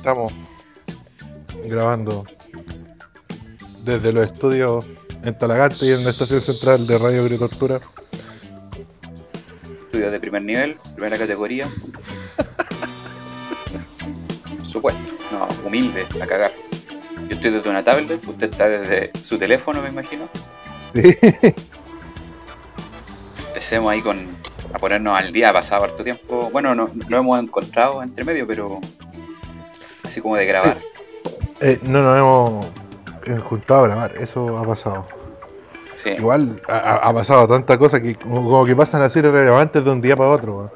Estamos grabando desde los estudios en Talagante y en la estación central de Radio Agricultura. Estudios de primer nivel, primera categoría. Supuesto, no, humilde, a cagar. Yo estoy desde una tablet, usted está desde su teléfono, me imagino. Sí. Empecemos ahí con a ponernos al día, ha pasado harto tiempo. Bueno, no, no hemos encontrado entre medio, pero así como de grabar. Eh, no nos hemos eh, juntado a grabar, eso ha pasado. Sí. Igual ha, ha pasado tanta cosa que como, como que pasan a ser irrelevantes de un día para otro.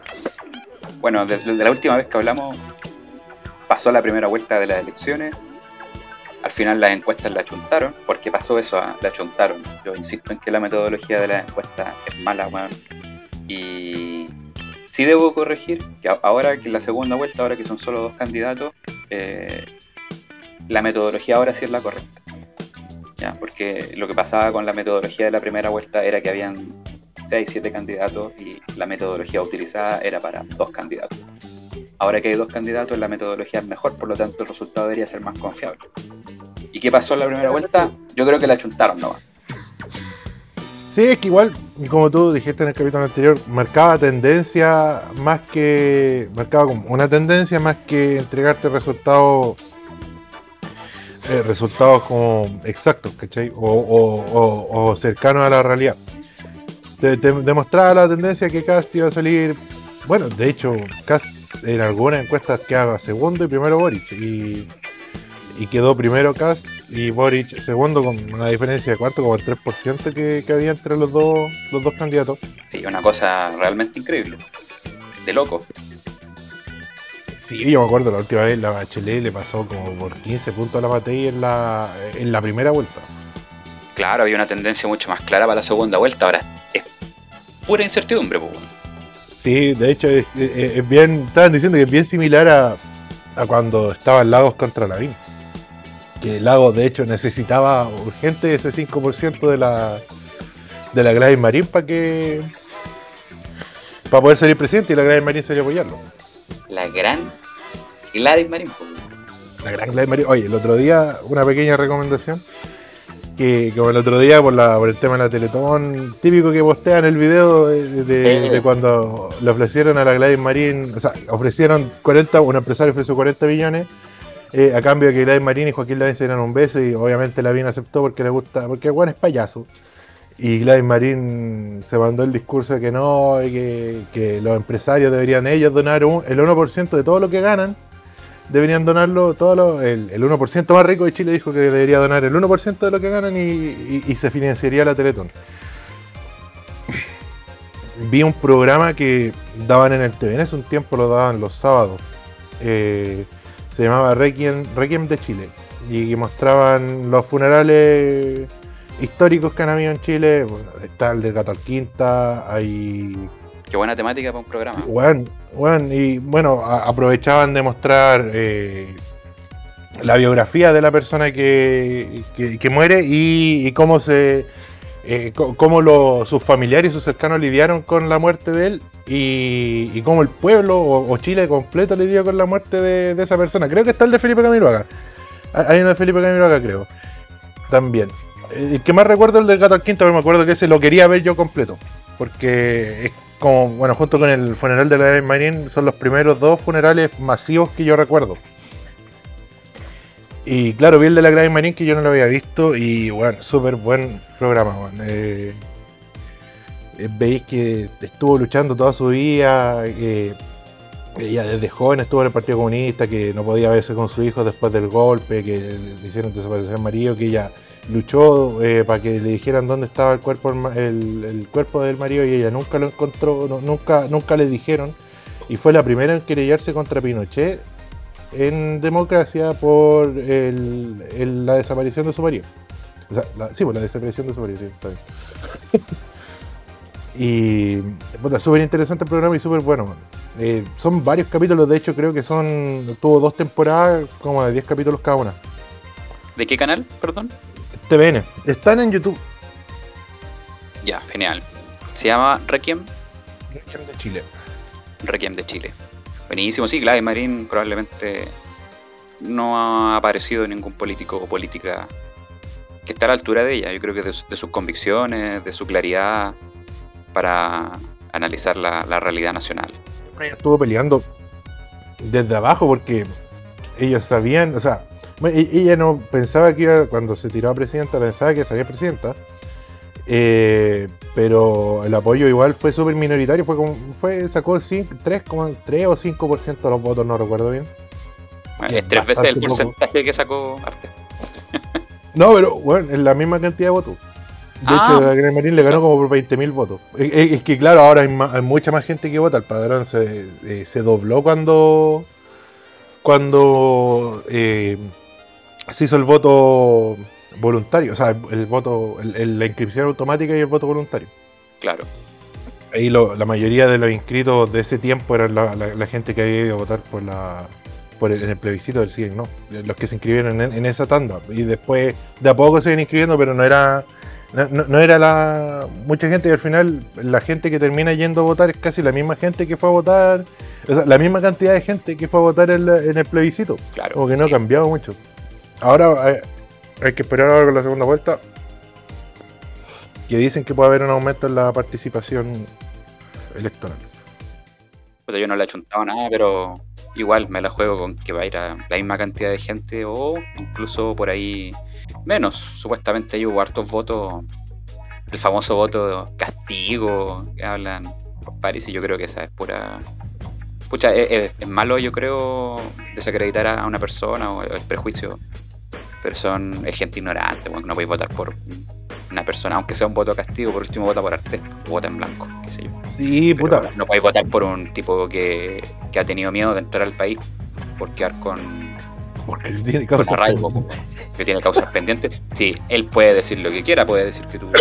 Bueno, desde la última vez que hablamos, pasó la primera vuelta de las elecciones. Al final las encuestas la achuntaron, porque pasó eso, ah, la achuntaron. Yo insisto en que la metodología de las encuestas es mala, weón. Y sí debo corregir que ahora que en la segunda vuelta, ahora que son solo dos candidatos, eh, la metodología ahora sí es la correcta. ¿Ya? Porque lo que pasaba con la metodología de la primera vuelta era que habían 6, 7 candidatos y la metodología utilizada era para dos candidatos. Ahora que hay dos candidatos, la metodología es mejor, por lo tanto el resultado debería ser más confiable. ¿Y qué pasó en la primera vuelta? Yo creo que la chuntaron nomás. Sí, es que igual, como tú dijiste en el capítulo anterior, marcaba tendencia más que. marcaba como una tendencia más que entregarte resultados. eh, resultados como exactos, ¿cachai? O, cercanos a la realidad. Te, demostraba la tendencia que Cast iba a salir. Bueno, de hecho, Cast en algunas encuestas quedaba segundo y primero Boric. Y, y quedó primero Cast y Boric segundo con una diferencia de cuánto, como el 3% que, que había entre los dos, los dos candidatos. Sí, una cosa realmente increíble. De loco. Sí, yo me acuerdo la última vez la Bachelet le pasó como por 15 puntos a la Matei en la, en la primera vuelta. Claro, había una tendencia mucho más clara para la segunda vuelta. Ahora es pura incertidumbre, pues. Sí, de hecho es, es- es bien, estaban diciendo que es bien similar a, a cuando estaban Lagos contra Lavín. Que Lagos de hecho necesitaba urgente ese 5% de la de la Gladys Marín para que para poder salir presidente y la Gladys Marín salió a apoyarlo. La gran Gladys Marín. La gran Gladys Marín. Oye, el otro día, una pequeña recomendación. Que como el otro día por, la, por el tema de la Teletón, típico que postean el video de, de- Sí. de cuando le ofrecieron a la Gladys Marín, o sea, ofrecieron 40, un empresario ofreció 40 millones eh, a cambio de que Gladys Marín y Joaquín Lavín se dieran un beso y obviamente Lavín aceptó porque le gusta, porque weón es payaso. Y Gladys Marín se mandó el discurso de que no, que, los empresarios deberían ellos donar un- el 1% de todo lo que ganan deberían donarlo todo lo- el, el 1% más rico de Chile dijo que debería donar el 1% de lo que ganan y se financiaría la Teletón. Vi un programa que daban en el TVN hace un tiempo, lo daban los sábados. Eh, se llamaba Requiem, Requiem de Chile. Y que mostraban los funerales históricos que han habido en Chile. Bueno, está el del Gato Alquinta, hay Qué buena temática para un programa. Weón, weón, y bueno, a- aprovechaban de mostrar eh, la biografía de la persona que, que- que muere y, y cómo se eh, cómo lo- sus familiares y sus cercanos lidiaron con la muerte de él y, y cómo el pueblo o, Chile completo lidió con la muerte de, esa persona. Creo que está el de Felipe Camiroaga. Hay hay uno de Felipe Camiroaga, creo. También. Eh, El que más recuerdo es el del Gato al Quinto, pero me acuerdo que ese lo quería ver yo completo. Porque es como, bueno, junto con el funeral de la Marín, son los primeros dos funerales masivos que yo recuerdo. Y claro, vi el de la Gladys Marín que yo no lo había visto y bueno, súper buen programa. Eh, veis que estuvo luchando toda su vida, eh, ella desde joven estuvo en el Partido Comunista, que no podía verse con su hijo después del golpe, que le hicieron desaparecer al marido, que ella luchó eh, para que le dijeran dónde estaba el cuerpo el, cuerpo del marido y ella nunca lo encontró, nunca, nunca le dijeron. Y fue la primera en querellarse contra Pinochet en democracia por el- el- la desaparición de su marido. O sea, la- sí, por la desaparición de su marido, sí, está bien. y puta, súper interesante el programa y súper bueno. Eh, son varios capítulos, de hecho creo que son tuvo dos temporadas como de 10 capítulos cada una. ¿De qué canal? Perdón. TVN, están en YouTube. Ya, genial. Se llama Requiem, de Chile. Requiem de Chile. Buenísimo, sí, Gladys Marín probablemente no ha aparecido ningún político o política que esté a la altura de ella. Yo creo que de, sus convicciones, de su claridad para analizar la, realidad nacional. Ella estuvo peleando desde abajo porque ellos sabían, o sea, e, ella no pensaba que iba, cuando se tiró a presidenta, pensaba que salía presidenta. Eh, pero el apoyo igual fue súper minoritario, fue como, fue, sacó 3,3 o 5% de los votos, no recuerdo bien. es tres veces el porcentaje que sacó Arte. no, pero bueno, es la misma cantidad de votos. De ah. hecho, la Gran Marín le ganó como por 20.000 votos. Es, que claro, ahora hay, mucha más gente que vota. El padrón se, eh, se dobló cuando cuando eh, se hizo el voto voluntario, o sea, el, voto, la inscripción automática y el voto voluntario. Claro. Ahí la mayoría de los inscritos de ese tiempo eran la, gente que había ido a votar por la por el, en el plebiscito del CIEN, ¿no? Los que se inscribieron en, esa tanda. Y después de a poco se iban inscribiendo, pero no era no, era la mucha gente y al final la gente que termina yendo a votar es casi la misma gente que fue a votar, o sea, la misma cantidad de gente que fue a votar en, el plebiscito. Claro. Como que no ha cambiado mucho. Ahora eh, hay que esperar ahora con la segunda vuelta. Que dicen que puede haber un aumento en la participación electoral. yo no le he chuntado nada, pero igual me la juego con que va a ir a la misma cantidad de gente o incluso por ahí menos. Supuestamente hay hartos votos, el famoso voto castigo que hablan por París y yo creo que esa es pura... Pucha, es, malo yo creo desacreditar a una persona o el prejuicio pero son es gente ignorante, bueno, no podéis votar por una persona, aunque sea un voto castigo, por último vota por arte, vota en blanco, qué sé yo. Sí, puta. No podéis votar por un tipo que, que ha tenido miedo de entrar al país por quedar con porque tiene causas arraigo, que tiene causas pendientes. Sí, él puede decir lo que quiera, puede decir que tuvo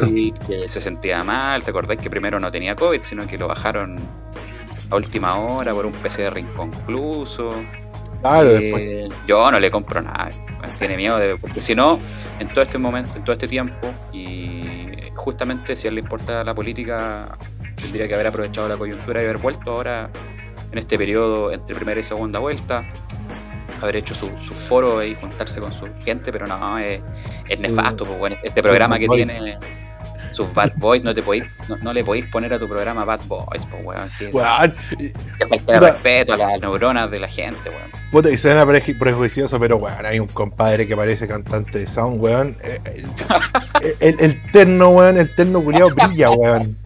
COVID, que se sentía mal. ¿Te acordáis que primero no tenía COVID, sino que lo bajaron a última hora por un PCR inconcluso? Claro, eh, Yo no le compro nada tiene miedo de. Porque si no, en todo este momento, en todo este tiempo, y justamente si a él le importa la política, tendría que haber aprovechado la coyuntura y haber vuelto ahora en este periodo entre primera y segunda vuelta, haber hecho su, foro y juntarse con su gente, pero no, es, nefasto, pues, bueno, este programa que tiene sus Bad Boys, no te podéis, no, le podéis poner a tu programa Bad Boys, pues weón. Que, weón. falta de respeto a las neuronas de la gente, weón. Puta, y suena prejuicioso, pero weón, hay un compadre que parece cantante de sound, weón. Eh, el, el, terno, weón, el terno culiado brilla, weón.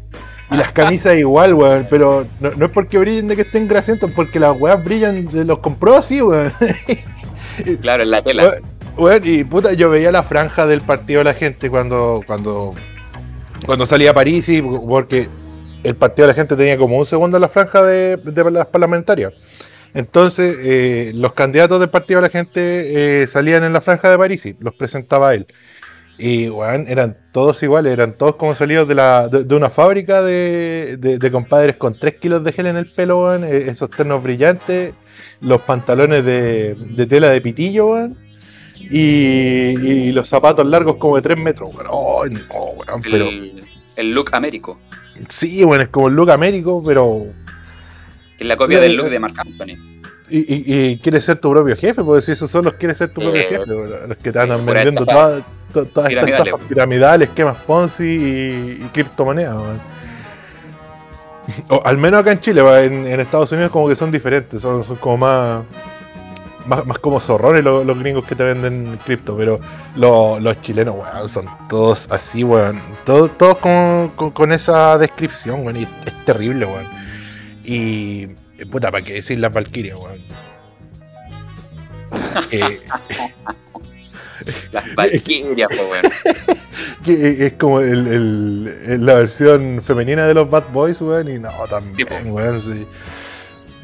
Y las camisas igual, weón, pero no, es porque brillen de que estén grasientos, porque las weas brillan, los compró así, weón. claro, en la tela. Weón, y puta, yo veía la franja del partido de la gente cuando, cuando cuando salía a París, y porque el partido de la gente tenía como un segundo en la franja de, las parlamentarias. Entonces, eh, los candidatos del partido de la gente eh, salían en la franja de París, y los presentaba él. Y bueno, eran todos iguales, eran todos como salidos de, la, de, una fábrica de, compadres con 3 kilos de gel en el pelo, eh, esos ternos brillantes, los pantalones de, tela de pitillo, weón, y, los zapatos largos como de 3 metros, oh, pero... El, look américo. Sí, bueno, es como el look américo, pero... Es la copia del look de Marc Anthony. Y, y, quieres ser tu propio jefe, porque si esos son los quieres ser tu propio eh, jefe, los que te andan vendiendo todas, estas estafas piramidales, esquemas Ponzi y, criptomonedas. O, al menos acá en Chile, en, en, Estados Unidos como que son diferentes, son, son como más más, como zorrones los, gringos que te venden cripto, pero los chilenos, weón, son todos así, weón. Todos, todos con, esa descripción, weón, y es, terrible, weón. Y, puta, ¿para qué decir la Valkyria, weón? eh, Las Valkyrias, weón. que es como el, la versión femenina de los Bad Boys, weón, y no, también, weón, sí.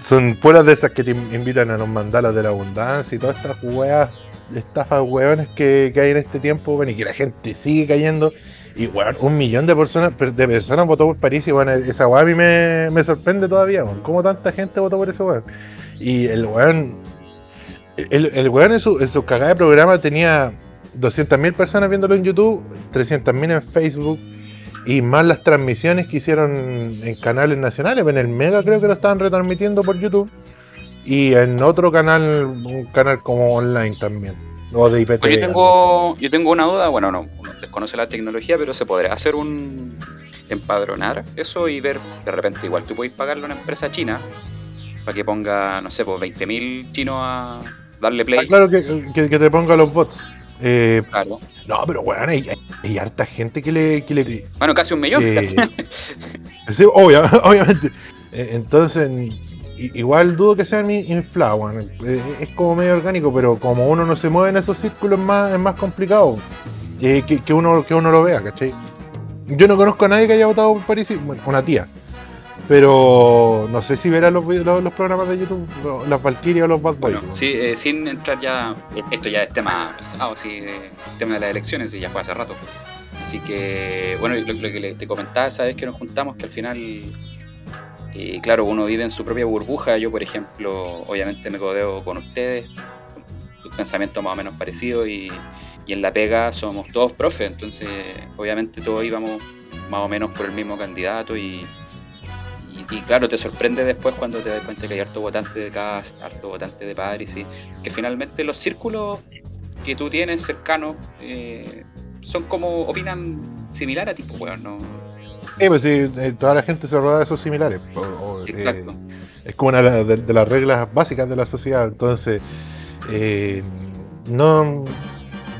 Son puras de esas que te invitan a los mandalas de la abundancia y todas estas weas, estafas weones que, hay en este tiempo, bueno, y que la gente sigue cayendo. Y weón, un millón de personas de personas votó por París y bueno, esa wea a mí me, sorprende todavía, weón. ¿Cómo tanta gente votó por ese weón? Y el weón, el, el weón en su, en su cagada de programa tenía 200.000 personas viéndolo en YouTube, 300.000 en Facebook, y más las transmisiones que hicieron en canales nacionales, en el Mega creo que lo estaban retransmitiendo por YouTube. y en otro canal, un canal como online también, o de IPTV. Pues yo tengo, yo tengo una duda, bueno, no, uno desconoce la tecnología, pero se podría hacer un empadronar eso y ver, de repente igual tú puedes pagarle a una empresa china para que ponga, no sé, pues 20.000 chinos a darle play. Ah, claro que, que, que te ponga los bots. Eh, Claro. no, pero bueno, hay, hay- hay harta gente que le, que le, Bueno, casi un millón. Eh, sí, obviamente. Eh, Entonces, igual dudo que sean in- inflados, weón. Eh, Es como medio orgánico, pero como uno no se mueve en esos círculos es más, es más complicado eh, que, que uno, que uno lo vea, ¿cachai? Yo no conozco a nadie que haya votado por París, bueno, una tía. Pero no sé si verá los, vi- los, los programas de YouTube, las Valkyrias o los Bad Boys. Bueno, sí, eh, sin entrar ya, esto ya es tema pesado, sí, de- tema de las elecciones y ya fue hace rato. Así que, bueno, lo, lo que le- te comentaba esa vez que nos juntamos, que al final, eh, claro, uno vive en su propia burbuja. Yo, por ejemplo, obviamente me codeo con ustedes, un pensamiento más o menos parecido y, y en la pega somos todos profes, entonces, obviamente todos íbamos más o menos por el mismo candidato y, y, claro, te sorprende después cuando te das cuenta que hay harto votante de CAS, harto votante de Paris, y que finalmente los círculos que tú tienes cercanos eh, son como, opinan similar a ti, pues, weón, ¿no? Sí, pues sí, eh, toda la gente se rodea de esos similares. o- o, eh, Exacto. es como una de, de las reglas básicas de la sociedad. Entonces, eh, no.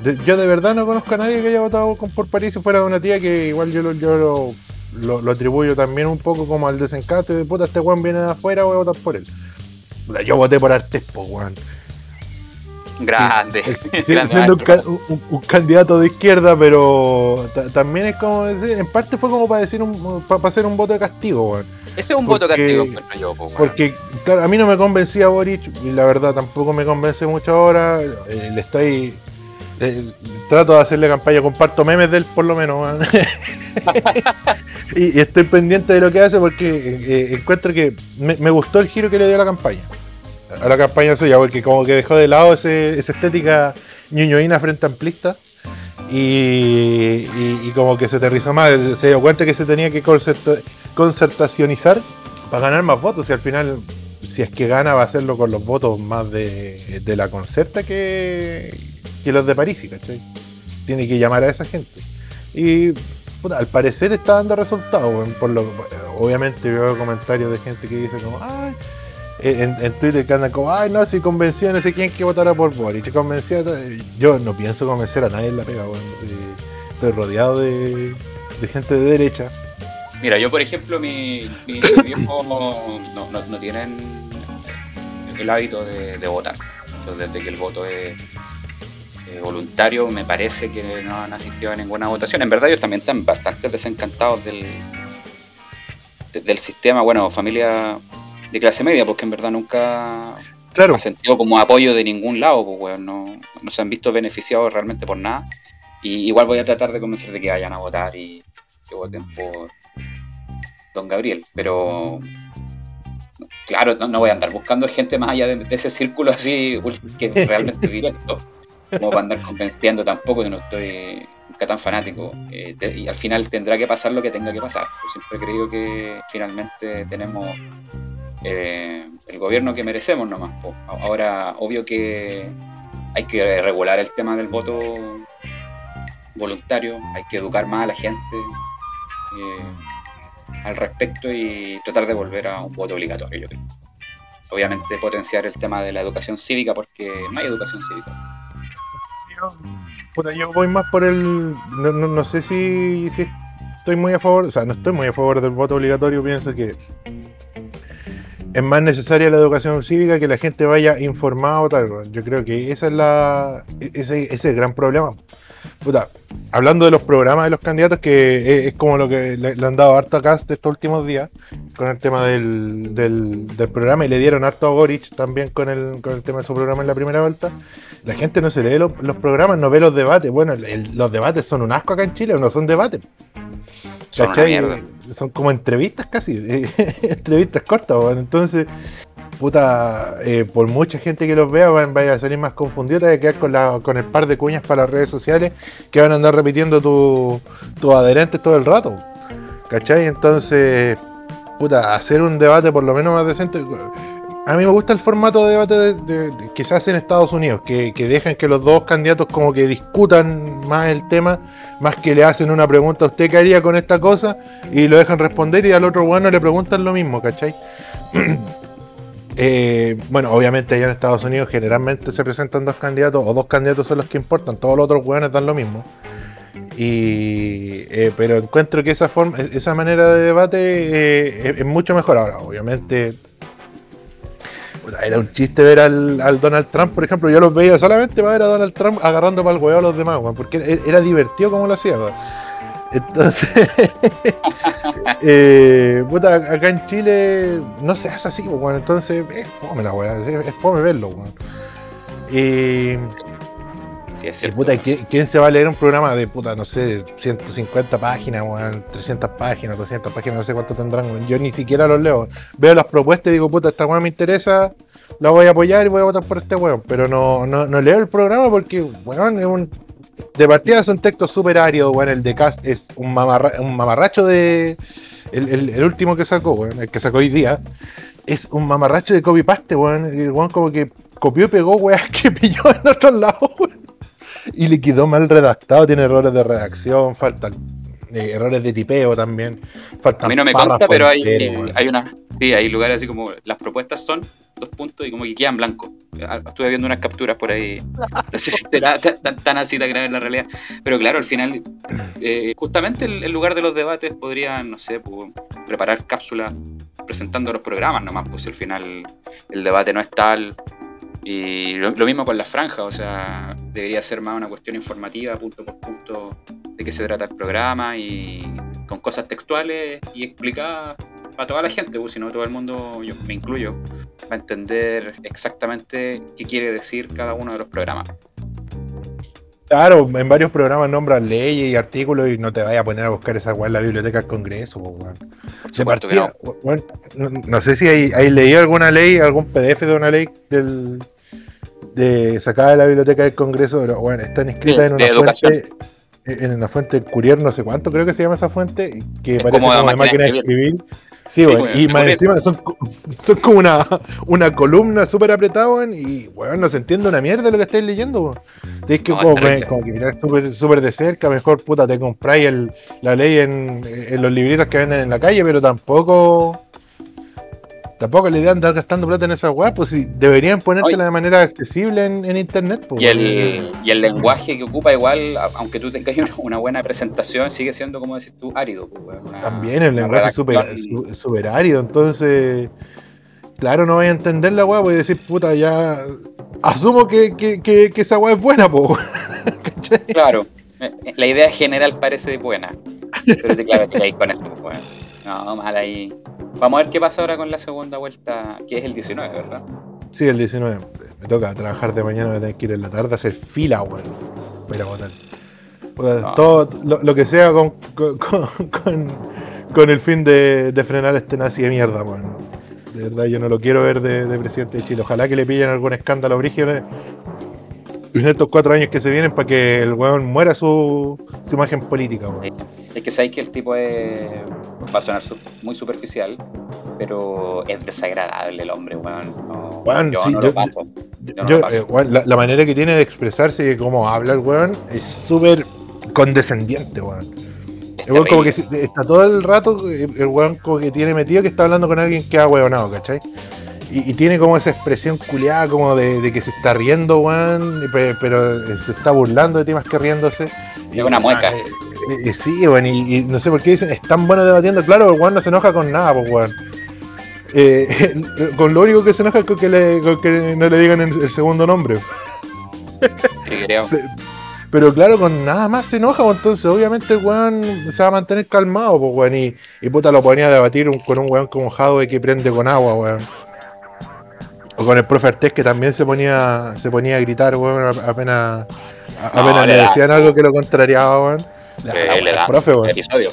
de- yo de verdad no conozco a nadie que haya votado con, por París si fuera de una tía que igual yo, lo, yo lo, lo- lo atribuyo también un poco como al desencanto de puta, este weón viene de afuera, voy a votar por él. Puta, Yo voté por Artes, po, weón. Grande. Sí, sí, Grande siendo un, ca- un- un candidato de izquierda, pero ta- también es como decir, en parte fue como para decir un, para hacer un voto de castigo, weón. Ese es un porque- voto castigo, encuentro yo, pues. Porque, claro, a mí no me convencía Boric y la verdad tampoco me convence mucho ahora. eh, le estoy. Eh, trato de hacerle campaña, comparto memes de él por lo menos. y, estoy pendiente de lo que hace porque eh, encuentro que me, gustó el giro que le dio a la campaña. A la campaña suya, porque como que dejó de lado ese, esa estética ñoñoína frente amplista. Y, como que se aterrizó más, se dio cuenta que se tenía que concerta- concertacionizar para ganar más votos y al final si es que gana va a hacerlo con los votos más de la concerta que, que los de París, ¿cachai? Tiene que llamar a esa gente. Y al parecer está dando resultados, por lo obviamente veo comentarios de gente que dice como, ay, en, en Twitter que andan como, ay no, si convencía no sé quién que votara por Boris, te convencía to-". yo no pienso convencer a nadie en la pega. Eh, estoy rodeado de, gente de derecha. Mira, yo por ejemplo, mi, mi no tienen el hábito de, de votar. Entonces, desde que el voto es eh, voluntario, me parece que no han asistido a ninguna votación. En verdad, ellos también están bastante desencantados del, de- del sistema. Bueno, familia de clase media, porque en verdad nunca Claro, ha sentido como apoyo de ningún lado, pues, weón, no, no se han visto beneficiados realmente por nada. Y igual voy a tratar de convencer de que vayan a votar y que voten por Don Gabriel, pero claro, no, no voy a andar buscando gente más allá de, de ese círculo así que realmente directo, como para andar convenciendo tampoco, que no estoy nunca tan fanático. Eh, y al final tendrá que pasar lo que tenga que pasar. Yo siempre he creído que finalmente tenemos eh, el gobierno que merecemos nomás. Ahora, obvio que hay que regular el tema del voto voluntario, hay que educar más a la gente eh, al respecto y tratar de volver a un voto obligatorio, yo creo. Obviamente potenciar el tema de la educación cívica porque no hay educación cívica. Yo, puta, yo voy más por el. No, no- no sé si, estoy muy a favor, o sea, no estoy muy a favor del voto obligatorio. Pienso que es más necesaria la educación cívica que la gente vaya informada o tal. Yo creo que esa es la, e- ese, ese es el gran problema. Puta, hablando de los programas de los candidatos, que es, es como lo que le, le han dado harto a Cast estos últimos días, con el tema del, del, del programa, y le dieron harto a Boric también con el, con el tema de su programa en la primera vuelta. La gente no se lee los, los programas, no ve los debates. Bueno, el- los debates son un asco acá en Chile, no son debates. Son como entrevistas casi, entrevistas cortas. Entonces, puta, eh, por mucha gente que los vea, van, vaya a salir más confundido, te vas a quedar con, la, con el par de cuñas para las redes sociales que van a andar repitiendo tu- tus adherentes todo el rato. ¿Cachai? Entonces, puta, hacer un debate por lo menos más decente. a mí me gusta el formato de debate de, que se hace en Estados Unidos, que, que, dejan que los dos candidatos como que discutan más el tema, más que le hacen una pregunta a usted qué haría con esta cosa y lo dejan responder y al otro bueno le preguntan lo mismo, ¿cachai? Eh, bueno, obviamente allá en Estados Unidos generalmente se presentan dos candidatos o dos candidatos son los que importan, todos los otros hueones dan lo mismo. Y, eh, pero encuentro que esa forma, esa manera de debate eh, es, mucho mejor. Ahora, obviamente, era un chiste ver al, Donald Trump, por ejemplo. Yo los veía solamente para ver a Donald Trump agarrando para el huevo a los demás, porque era divertido como lo hacía. Entonces, eh, puta, acá en Chile no se hace así, bueno, entonces es fome la weá, es, fome verlo, weón. Y, puta, ¿quién, se va a leer un programa de puta, no sé, 150 páginas, weón, 300 páginas, 200 páginas, no sé cuánto tendrán, Yo ni siquiera los leo. Veo las propuestas y digo, puta, esta weá me interesa, la voy a apoyar y voy a votar por este weón. Pero no, no, no leo el programa porque, weón, es un de partida es un texto súper árido, weón. El de Cast es un, un mamarracho de. El, último que sacó, weón, el que sacó hoy día, es un mamarracho de copy-paste, weón. El weón como que copió y pegó, weón, que pilló en otros lados, weón. Y le quedó mal redactado, tiene errores de redacción, faltan eh, errores de tipeo también. Faltan a mí no me consta, pero hay, hay una. Sí, hay lugares así como las propuestas son dos puntos y como que quedan blancos. Ah, estuve viendo unas capturas por ahí. No sé si será tan, así tan grave en la realidad. Pero claro, al final, eh, justamente el, lugar de los debates podrían, no sé, pues, preparar cápsulas presentando los programas nomás, pues al final el debate no es tal. Y lo, mismo con las franjas, o sea, debería ser más una cuestión informativa, punto por punto, de qué se trata el programa y con cosas textuales y explicadas para toda la gente, pues, si no todo el mundo, yo me incluyo, va a entender exactamente qué quiere decir cada uno de los programas. Claro, en varios programas nombran leyes y artículos y no te vayas a poner a buscar esa weá en la biblioteca del Congreso, no. sé si hay, leído alguna ley, algún PDF de una ley del, de sacada de la biblioteca del Congreso, pero bueno, están escritas en una fuente en una fuente Courier, no sé cuánto creo que se llama esa fuente, que parece como, de máquina de escribir. Sí, y más encima son, son como una, una columna súper apretada, y bueno, no se entiende una mierda lo que estáis leyendo. Tienes que como, que mirar súper de cerca, mejor puta te compráis el, la ley en, en los libritos que venden en la calle, pero tampoco Tampoco la idea de andar gastando plata en esa web, pues si deberían ponértela de manera accesible en, internet. Pues, y, el, y el lenguaje que ocupa igual, aunque tú tengas una buena presentación, sigue siendo, como decir tú, árido. Pues, También el lenguaje es súper árido, entonces, claro, no voy a entender la web, voy a decir, puta, ya asumo que, que, que, esa web es buena, pues. claro, eh, la idea general parece buena, pero te claro que hay con pues. No, mal ahí. Vamos a ver qué pasa ahora con la segunda vuelta, que es el 19, ¿verdad? Sí, el 19. Me toca trabajar de mañana, voy a tener que ir en la tarde a hacer fila, weón. Voy a votar. Todo lo, que sea con, con, el fin de, frenar este nazi de mierda, weón. De verdad, yo no lo quiero ver de, presidente de Chile. Ojalá que le pillen algún escándalo brígido en estos cuatro años que se vienen para que el weón muera su, su imagen política, weón. Es que sabéis que el tipo es. va a sonar muy superficial, pero es desagradable el hombre, weón. yo no lo paso. la, manera que tiene de expresarse y cómo habla el weón es súper condescendiente, weón. El como que está todo el rato, el weón como que tiene metido que está hablando con alguien que ha weonado, ¿cachai? Y, tiene como esa expresión culiada como de, que se está riendo, weón, pero, se está burlando de ti más que riéndose. Es una mueca. Eh, sí, weón, y, no sé por qué dicen, es tan bueno debatiendo. Claro, el weón no se enoja con nada, pues, weón. Eh, con lo único que se enoja es con que, le, que no le digan el, segundo nombre. Pero claro, con nada más se enoja, pues, entonces obviamente el weón se va a mantener calmado, pues weón, y, y puta lo ponía a debatir con un weón como Jadwe que prende con agua, weón. O con el profe Artés que también se ponía se ponía a gritar, weón, apenas, apenas le, decían algo que lo contrariaba, weón. Le, le da profe, weón. episodio.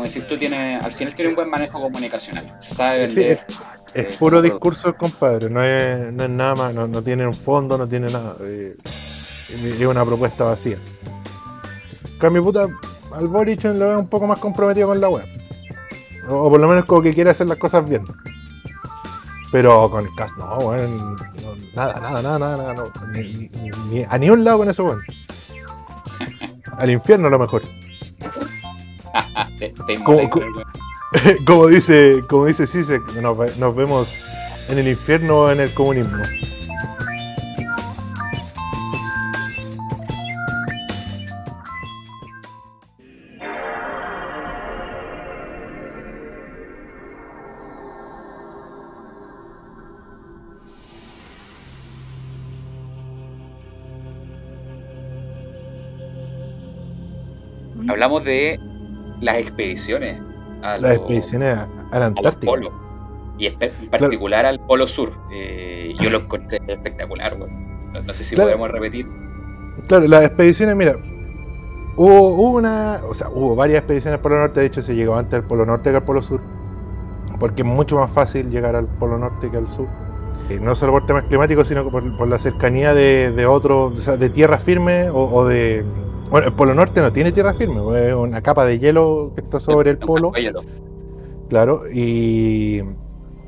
como decís tú, tiene, al final tiene un buen manejo comunicacional. Se sabe vender, Es puro discurso el compadre, no es, no es nada más, no, no, tiene un fondo, no tiene nada. Eh, es una propuesta vacía. Cambio puta, al Boric lo veo un poco más comprometido con la web. O, por lo menos como que quiere hacer las cosas bien. Pero con el cast, no, weón. nada, nada, nada, nada, nada ni, a ni un lado con eso, weón. Al infierno a lo mejor. como, dice, como dice nos, nos vemos en el infierno o en el comunismo. Hablamos de las expediciones. A las expediciones a, la Antártica. y en particular al Polo Sur. Eh, yo lo encontré espectacular. No, sé si podemos repetir. Claro, las expediciones, mira, hubo una, o sea, hubo varias expediciones al Polo Norte. De hecho, se llegó antes al Polo Norte que al Polo Sur. Porque es mucho más fácil llegar al Polo Norte que al Sur. Eh, no solo por temas climáticos, sino por, la cercanía de, de otros, o sea, de tierra firme o de bueno, el Polo Norte no tiene tierra firme, es una capa de hielo que está sobre el polo. Claro, y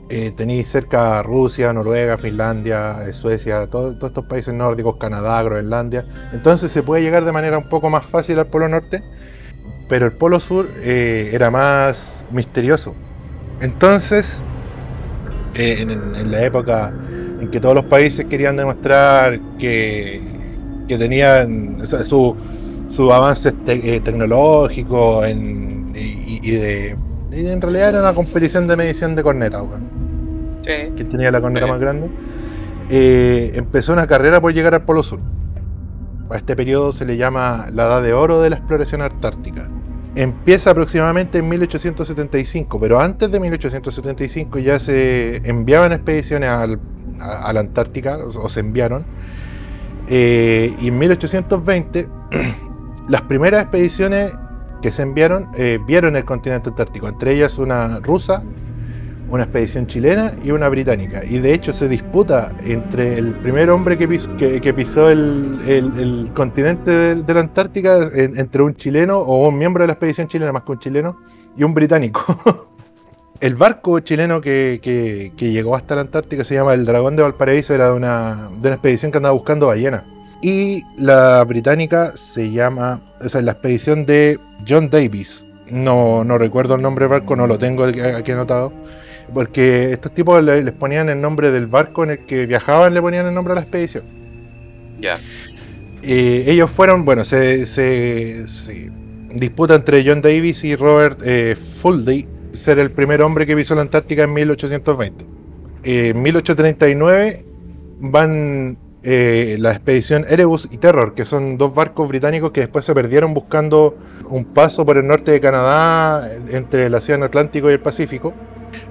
eh, tenéis cerca Rusia, Noruega, Finlandia, eh, Suecia, todos estos países nórdicos, Canadá, Groenlandia. Entonces se puede llegar de manera un poco más fácil al Polo Norte, pero el Polo Sur eh, era más misterioso. Entonces, en, la época en que todos los países querían demostrar que, que tenían su, su avance eh, tecnológico y, de, en realidad era una competición de medición de corneta, que tenía la corneta más grande. Eh, empezó una carrera por llegar al Polo Sur. A este periodo se le llama la Edad de Oro de la exploración antártica. Empieza aproximadamente en 1875, pero antes de 1875 ya se enviaban expediciones al, a, la Antártica, o, se enviaron, eh, y en 1820 las primeras expediciones que se enviaron eh, vieron el continente antártico, entre ellas una rusa, una expedición chilena y una británica. Y de hecho se disputa entre el primer hombre que pisó, el, continente de, la Antártica, entre un chileno o un miembro de la expedición chilena más que un chileno y un británico. el barco chileno que, llegó hasta la Antártica se llama el Dragón de Valparaíso, era de una, de una expedición que andaba buscando ballenas. Y la británica se llama, o sea, la expedición de John Davis. No, no recuerdo el nombre del barco, no lo tengo aquí anotado. Porque estos tipos les ponían el nombre del barco en el que viajaban, le ponían el nombre a la expedición. Ya. ellos fueron, bueno, se, se, disputa entre John Davis y Robert eh, Fuldy ser el primer hombre que pisó la Antártica en 1820. En 1839 van eh, la expedición Erebus y Terror, que son dos barcos británicos que después se perdieron buscando un paso por el norte de Canadá entre el Océano Atlántico y el Pacífico.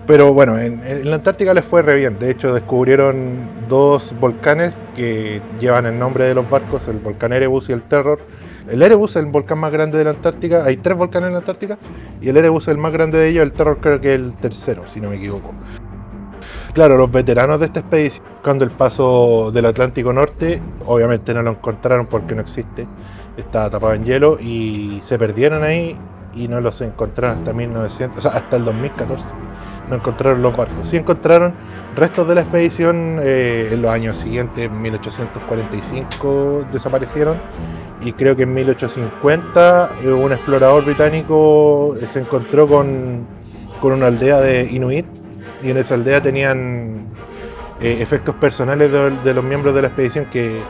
Pero bueno, en, la Antártica les fue re bien. De hecho, descubrieron dos volcanes que llevan el nombre de los barcos, el volcán Erebus y el Terror. El Erebus es el volcán más grande de la Antártica. Hay tres volcanes en la Antártica y el Erebus es el más grande de ellos. El Terror creo que es el tercero, si no me equivoco. Claro, los veteranos de esta expedición, cuando el paso del Atlántico Norte, obviamente no lo encontraron porque no existe, estaba tapado en hielo y se perdieron ahí y no los encontraron hasta 1900, o sea, hasta el 2014. No encontraron los barcos. Sí encontraron restos de la expedición eh, en los años siguientes, en 1845 desaparecieron y creo que en 1850 eh, un explorador británico se encontró con, con una aldea de Inuit y en esa aldea tenían eh, efectos personales de, los miembros de la expedición que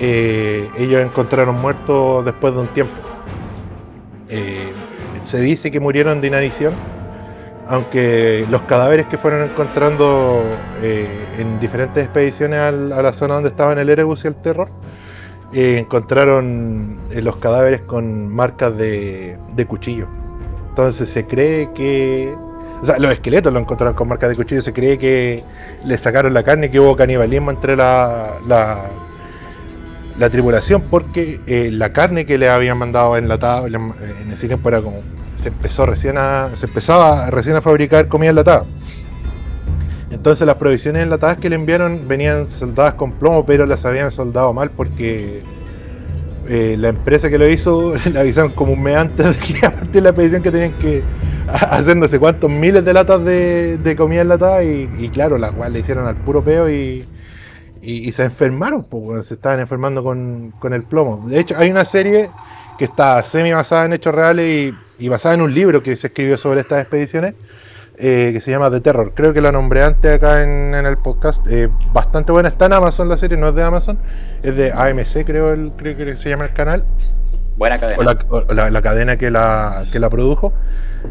eh, ellos encontraron muertos después de un tiempo. Eh, se dice que murieron de inanición, aunque los cadáveres que fueron encontrando en diferentes expediciones a la zona donde estaban el Erebus y el Terror, encontraron los cadáveres con marcas de cuchillo. Entonces se cree que o sea, los esqueletos lo encontraron con marcas de cuchillo. Se cree que le sacaron la carne y que hubo canibalismo entre la, la, la tripulación porque eh, la carne que le habían mandado enlatada en ese tiempo era como se empezó recién a se empezaba recién a fabricar comida enlatada Entonces las provisiones enlatadas que le enviaron venían soldadas con plomo, pero las habían soldado mal porque eh, la empresa que lo hizo le avisaron como un mes antes de que a partir de la expedición que tenían que hacer no sé cuántos miles de latas de, comida enlatada y, claro, las cuales le hicieron al puro peo y, y, se enfermaron, pues, se estaban enfermando con, con, el plomo. De hecho, hay una serie que está semi basada en hechos reales y, basada en un libro que se escribió sobre estas expediciones, eh, que se llama The Terror. Creo que la nombré antes acá en, el podcast. Eh, bastante buena, está en Amazon la serie, no es de Amazon, es de AMC, creo, el, creo que se llama el canal. Buena cadena. O la, cadena que la, que la produjo.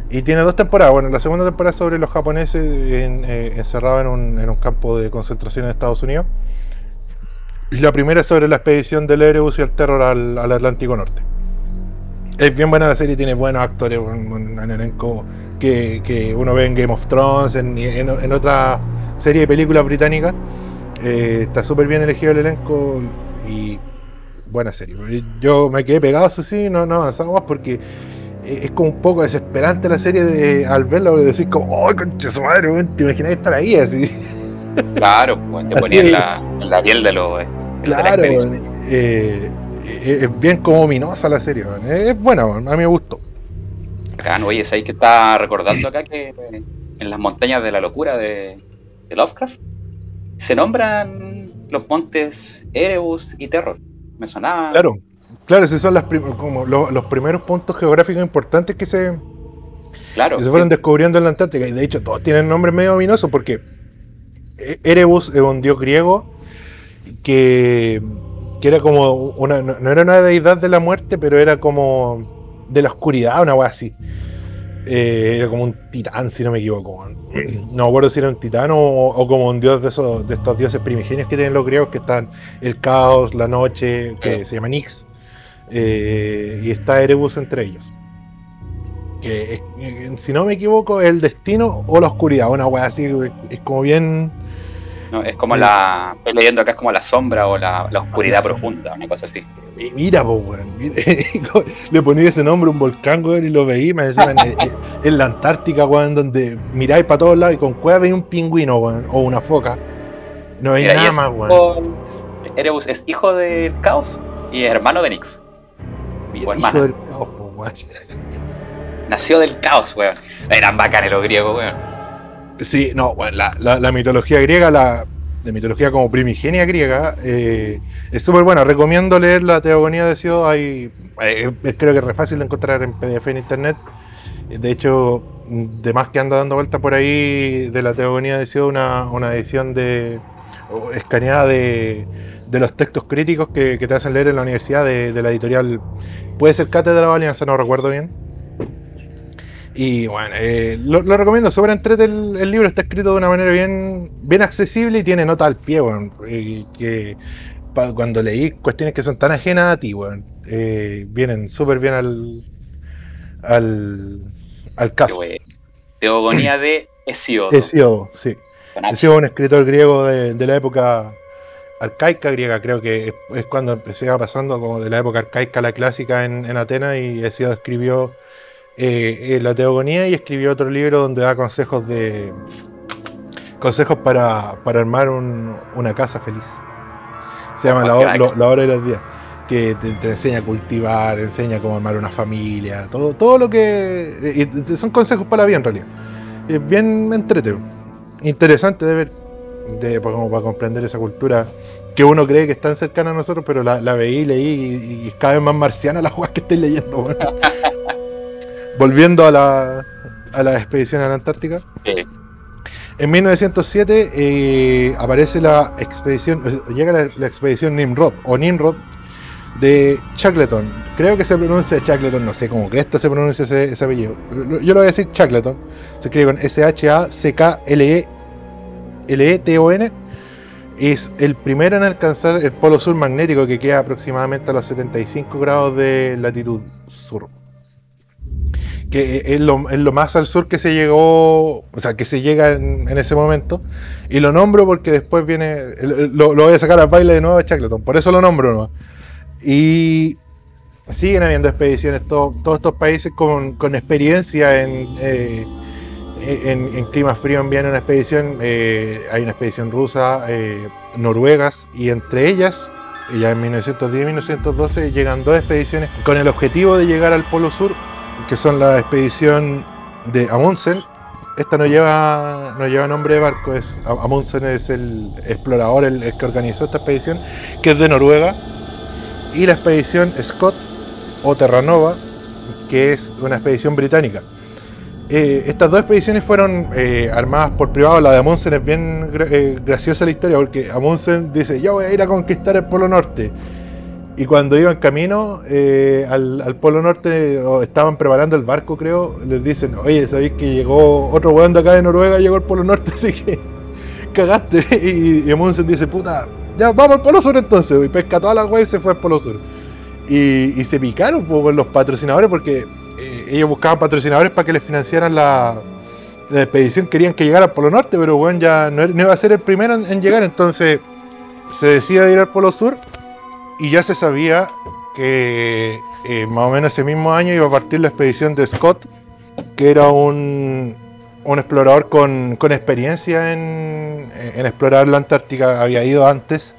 Y tiene dos temporadas. Bueno, la segunda temporada es sobre los japoneses eh, encerrados en un, en un campo de concentración en Estados Unidos. Y la primera es sobre la expedición del Erebus y el terror al, Atlántico Norte. Es bien buena la serie, tiene buenos actores, un, elenco que, uno ve en Game of Thrones, en, en, otra serie de películas británicas. Eh, está súper bien elegido el elenco y buena serie. Yo me quedé pegado, eso sí, no, no avanzamos más porque es como un poco desesperante la serie de, al verlo, de decir como, ¡oh, concha su madre! ¿Te imaginas estar ahí así? Claro, te ponía en la, en la piel de los Claro, eh, eh, es bien como ominosa la serie, es buena, a mí me gustó. Acá, no, oye, ¿sabéis que está recordando acá que en las montañas de la locura de, Lovecraft se nombran los montes Erebus y Terror? Me sonaba. Claro, claro, esos son las como los primeros puntos geográficos importantes que se, claro, se fueron descubriendo en la Antártica. Y de hecho, todos tienen nombres medio ominosos porque e-, Erebus es un dios griego que, era como una, no, era una deidad de la muerte, pero era como de la oscuridad, una wea así. Eh, era como un titán, si no me equivoco. No me acuerdo si era un titán o, como un dios de esos, de estos dioses primigenios que tienen los griegos, que están el caos, la noche, que se llama Nix. Eh, y está Erebus entre ellos. Que si no me equivoco, el destino o la oscuridad, una wea así, es como bien es como la. Estoy leyendo acá, es como la sombra o la, oscuridad profunda, una cosa así. mira, pues, weón. Le ponía ese nombre a un volcán, weón, y lo veí, me decían, en, la Antártica, weón, donde miráis para todos lados y con cueva veis un pingüino, weón, o una foca. No veis nada más, weón. Erebus es hijo del caos y es hermano de Nix. hijo del caos, weón. Nació del caos, weón. Eran bacanes los griegos, weón. Sí, no, la, la, mitología griega, la, mitología como primigenia griega, eh, es súper buena. Recomiendo leer la Teogonía de Sio. Hay, eh, creo que es re fácil de encontrar en PDF en internet. De hecho, de más que anda dando vuelta por ahí de la Teogonía de Sio, una, una edición de escaneada de, de los textos críticos que, te hacen leer en la universidad de, de la editorial. Puede ser Cátedra de Alianza, no recuerdo bien y bueno, eh, lo, recomiendo, sobre entrete el, libro, está escrito de una manera bien, bien accesible y tiene nota al pie, bueno, eh, que cuando leí cuestiones que son tan ajenas a ti, bueno, eh, vienen súper bien al, al, al caso. Teogonía de Hesiodo. Hesiodo, sí. Hesiodo, un escritor griego de, de, la época arcaica griega, creo que es, cuando empecé a pasando como de la época arcaica a la clásica en, en Atenas y Hesiodo escribió eh, la teogonía y escribió otro libro donde da consejos de consejos para, armar una casa feliz. Se llama la, hora de los días. Que te, enseña a cultivar, enseña cómo armar una familia, todo, todo lo que. son consejos para vida en realidad. Es bien entretenido. Interesante de ver, de, como para comprender esa cultura que uno cree que es tan cercana a nosotros, pero la, veí, leí y, y, cada vez más marciana las cosas que estoy leyendo. volviendo a la, a la expedición a la Antártica. En 1907 eh, aparece la expedición, llega la, expedición Nimrod o Nimrod de Shackleton. Creo que se pronuncia Shackleton, no sé cómo que esta se pronuncia ese, apellido. Yo lo voy a decir Shackleton. Se escribe con S-H-A-C-K-L-E-L-E-T-O-N. Es el primero en alcanzar el polo sur magnético que queda aproximadamente a los 75 grados de latitud sur que es lo, más al sur que se llegó, o sea, que se llega en, ese momento. Y lo nombro porque después viene, lo, voy a sacar al baile de nuevo a Shackleton, por eso lo nombro ¿no? Y siguen habiendo expediciones, todos estos países con, experiencia en, eh, en, clima frío envían una expedición, eh, hay una expedición rusa, eh, noruegas, y entre ellas, ya en 1910 y 1912, llegan dos expediciones con el objetivo de llegar al Polo Sur, que son la expedición de Amundsen. Esta no lleva, no lleva nombre de barco, es, Amundsen es el explorador, el, que organizó esta expedición, que es de Noruega, y la expedición Scott o Terranova, que es una expedición británica. Eh, estas dos expediciones fueron eh, armadas por privados. La de Amundsen es bien eh, graciosa la historia porque Amundsen dice, yo voy a ir a conquistar el Polo Norte. Y cuando iban camino al, Polo Norte, o estaban preparando el barco, creo, les dicen, oye, ¿sabéis que llegó otro weón de acá de Noruega, llegó al Polo Norte, así que cagaste? Y, Amundsen dice, puta, ya vamos al Polo Sur entonces. Y pesca todas las weas y se fue al Polo Sur. Y, se picaron por los patrocinadores porque eh, ellos buscaban patrocinadores para que les financiaran la, expedición. Querían que llegara al Polo Norte, pero bueno, ya no, iba a ser el primero en, llegar. Entonces se decide ir al Polo Sur y ya se sabía que eh, más o menos ese mismo año iba a partir la expedición de Scott, que era un, un explorador con, experiencia en, en, explorar la Antártica, había ido antes.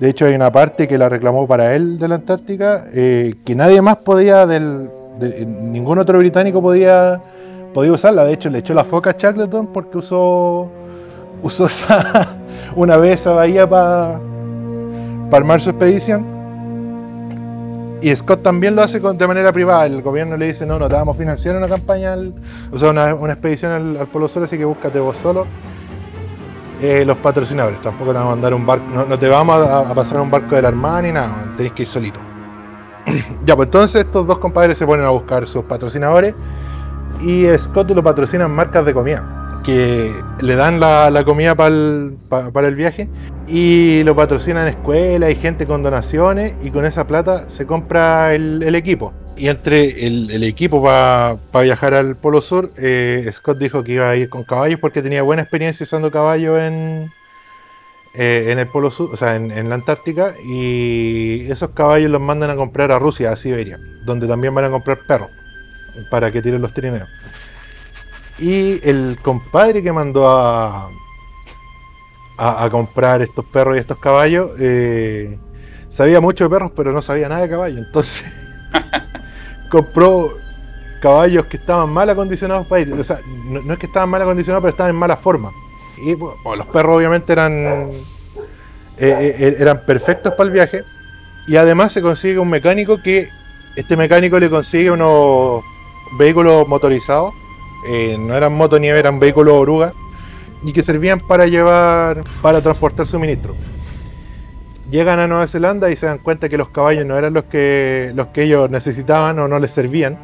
De hecho, hay una parte que la reclamó para él de la Antártica, eh, que nadie más podía del, ningún otro británico podía, podía usarla. De hecho, le echó la foca a Shackleton porque usó, usó esa, una vez esa bahía para armar su expedición. Y Scott también lo hace de manera privada. El gobierno le dice: No, no te vamos a financiar una campaña, o sea, una, expedición al, Polo Sur, así que búscate vos solo. Eh, los patrocinadores, tampoco te vamos a mandar un barco, no, te vamos a, pasar un barco de la Armada ni nada, tenéis que ir solito. ya, pues entonces estos dos compadres se ponen a buscar sus patrocinadores y Scott lo patrocinan marcas de comida le dan la, comida para el, viaje y lo patrocinan escuelas y gente con donaciones y con esa plata se compra el, equipo. Y entre el, equipo para viajar al Polo Sur, eh, Scott dijo que iba a ir con caballos porque tenía buena experiencia usando caballos en, eh, en el Polo Sur, o sea, en, la Antártica, y esos caballos los mandan a comprar a Rusia, a Siberia, donde también van a comprar perros para que tiren los trineos. Y el compadre que mandó a, a, comprar estos perros y estos caballos eh, sabía mucho de perros, pero no sabía nada de caballos, entonces compró caballos que estaban mal acondicionados para ir. O sea, no, no es que estaban mal acondicionados, pero estaban en mala forma y los perros obviamente eran, eh, eh, eran perfectos para el viaje. Y además se consigue un mecánico que este mecánico le consigue unos vehículos motorizados. No eran motonieves, eran vehículos oruga. Y que servían para llevar, para transportar suministro. Llegan a Nueva Zelanda y se dan cuenta que los caballos no eran los que, los que ellos necesitaban o no les servían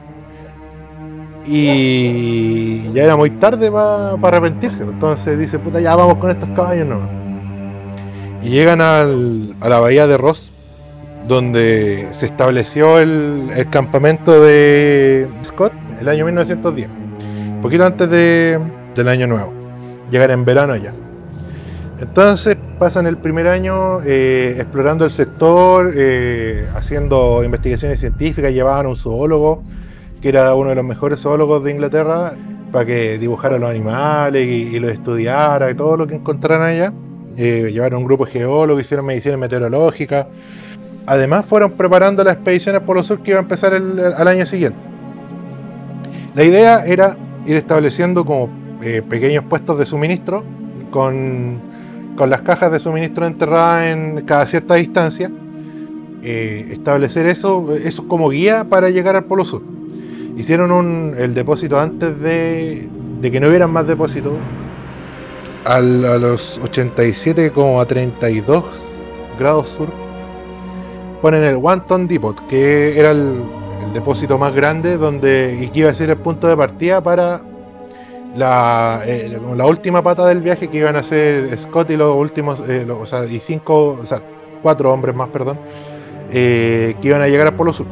y ya era muy tarde para arrepentirse. Entonces dice, puta, ya vamos con estos caballos nomás. Y llegan a la bahía de Ross, donde se estableció el, campamento de Scott el año 1910, un poquito antes de, del año nuevo. Llegan en verano ya. Entonces pasan el primer año eh, explorando el sector, eh, haciendo investigaciones científicas, llevaban un zoólogo que era uno de los mejores zoólogos de Inglaterra, para que dibujara los animales y, los estudiara y todo lo que encontraran allá. Eh, llevaron un grupo de geólogos, hicieron mediciones meteorológicas. Además fueron preparando las expediciones por los sur que iba a empezar al año siguiente. La idea era ir estableciendo como eh, pequeños puestos de suministro con, con, las cajas de suministro enterradas en cada cierta distancia. Eh, establecer eso, eso como guía para llegar al Polo Sur hicieron un, el depósito antes de, que no hubieran más depósitos. a los 87,32 grados sur ponen el One Depot, que era el, depósito más grande donde y que iba a ser el punto de partida para la, eh, última pata del viaje que iban a ser Scott y los últimos, eh, o sea, y cinco, o sea, cuatro hombres más, perdón, eh, que iban a llegar al Polo Sur.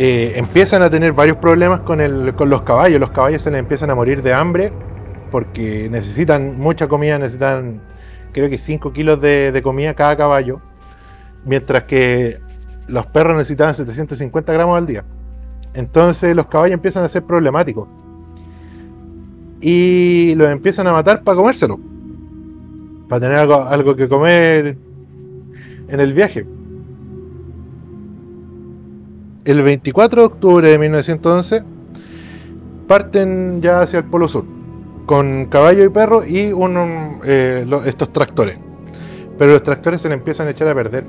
Empiezan a tener varios problemas con, el, con los caballos. Los caballos se les empiezan a morir de hambre porque necesitan mucha comida, necesitan creo que 5 kilos de, comida cada caballo, mientras que los perros necesitaban 750 gramos al día. Entonces los caballos empiezan a ser problemáticos. y los empiezan a matar para comérselo. Para tener algo, algo que comer en el viaje. El 24 de octubre de 1911 parten ya hacia el Polo Sur con caballo y perro y uno, eh, estos tractores. Pero los tractores se le empiezan a echar a perder.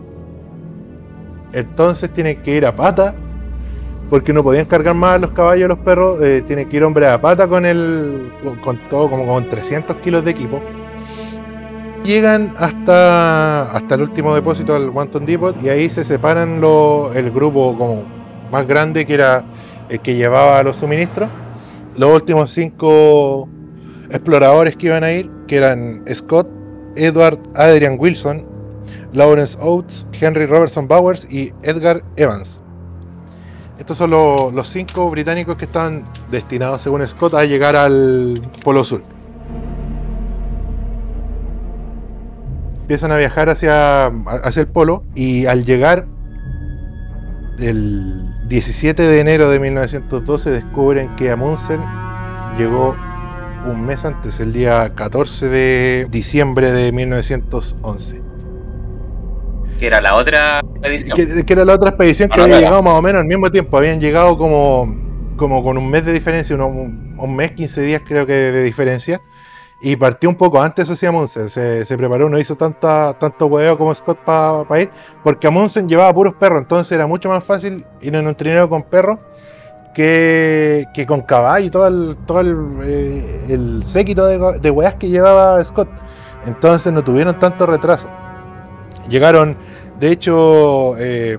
Entonces tienen que ir a pata porque no podían cargar más los caballos los perros. Eh, tienen que ir hombre a pata con el con, todo como con 300 kilos de equipo. Llegan hasta, hasta el último depósito del Wanton Depot y ahí se separan el grupo como más grande que era el que llevaba los suministros. Los últimos cinco exploradores que iban a ir, que eran Scott, Edward Adrian Wilson, Lawrence Oates, Henry Robertson Bowers y Edgar Evans. Estos son los cinco británicos que estaban destinados, según Scott, a llegar al Polo Sur. Empiezan a viajar hacia, hacia el Polo y al llegar el 17 de enero de 1912 descubren que Amundsen llegó un mes antes, el día 14 de diciembre de 1911. Que era la otra expedición. Que, era la otra expedición que había llegado más o menos al mismo tiempo. Habían llegado como, como con un mes de diferencia, un, un mes, 15 días creo que de diferencia. Y partió un poco antes hacia Amundsen. Se, se preparó, no hizo tanta, tanto huevo como Scott para ir. Porque Amundsen llevaba puros perros. Entonces era mucho más fácil ir en un trineo con perros que, con caballo y todo el, todo el, eh, séquito de, de weas que llevaba Scott. Entonces no tuvieron tanto retraso. Llegaron, de hecho, eh,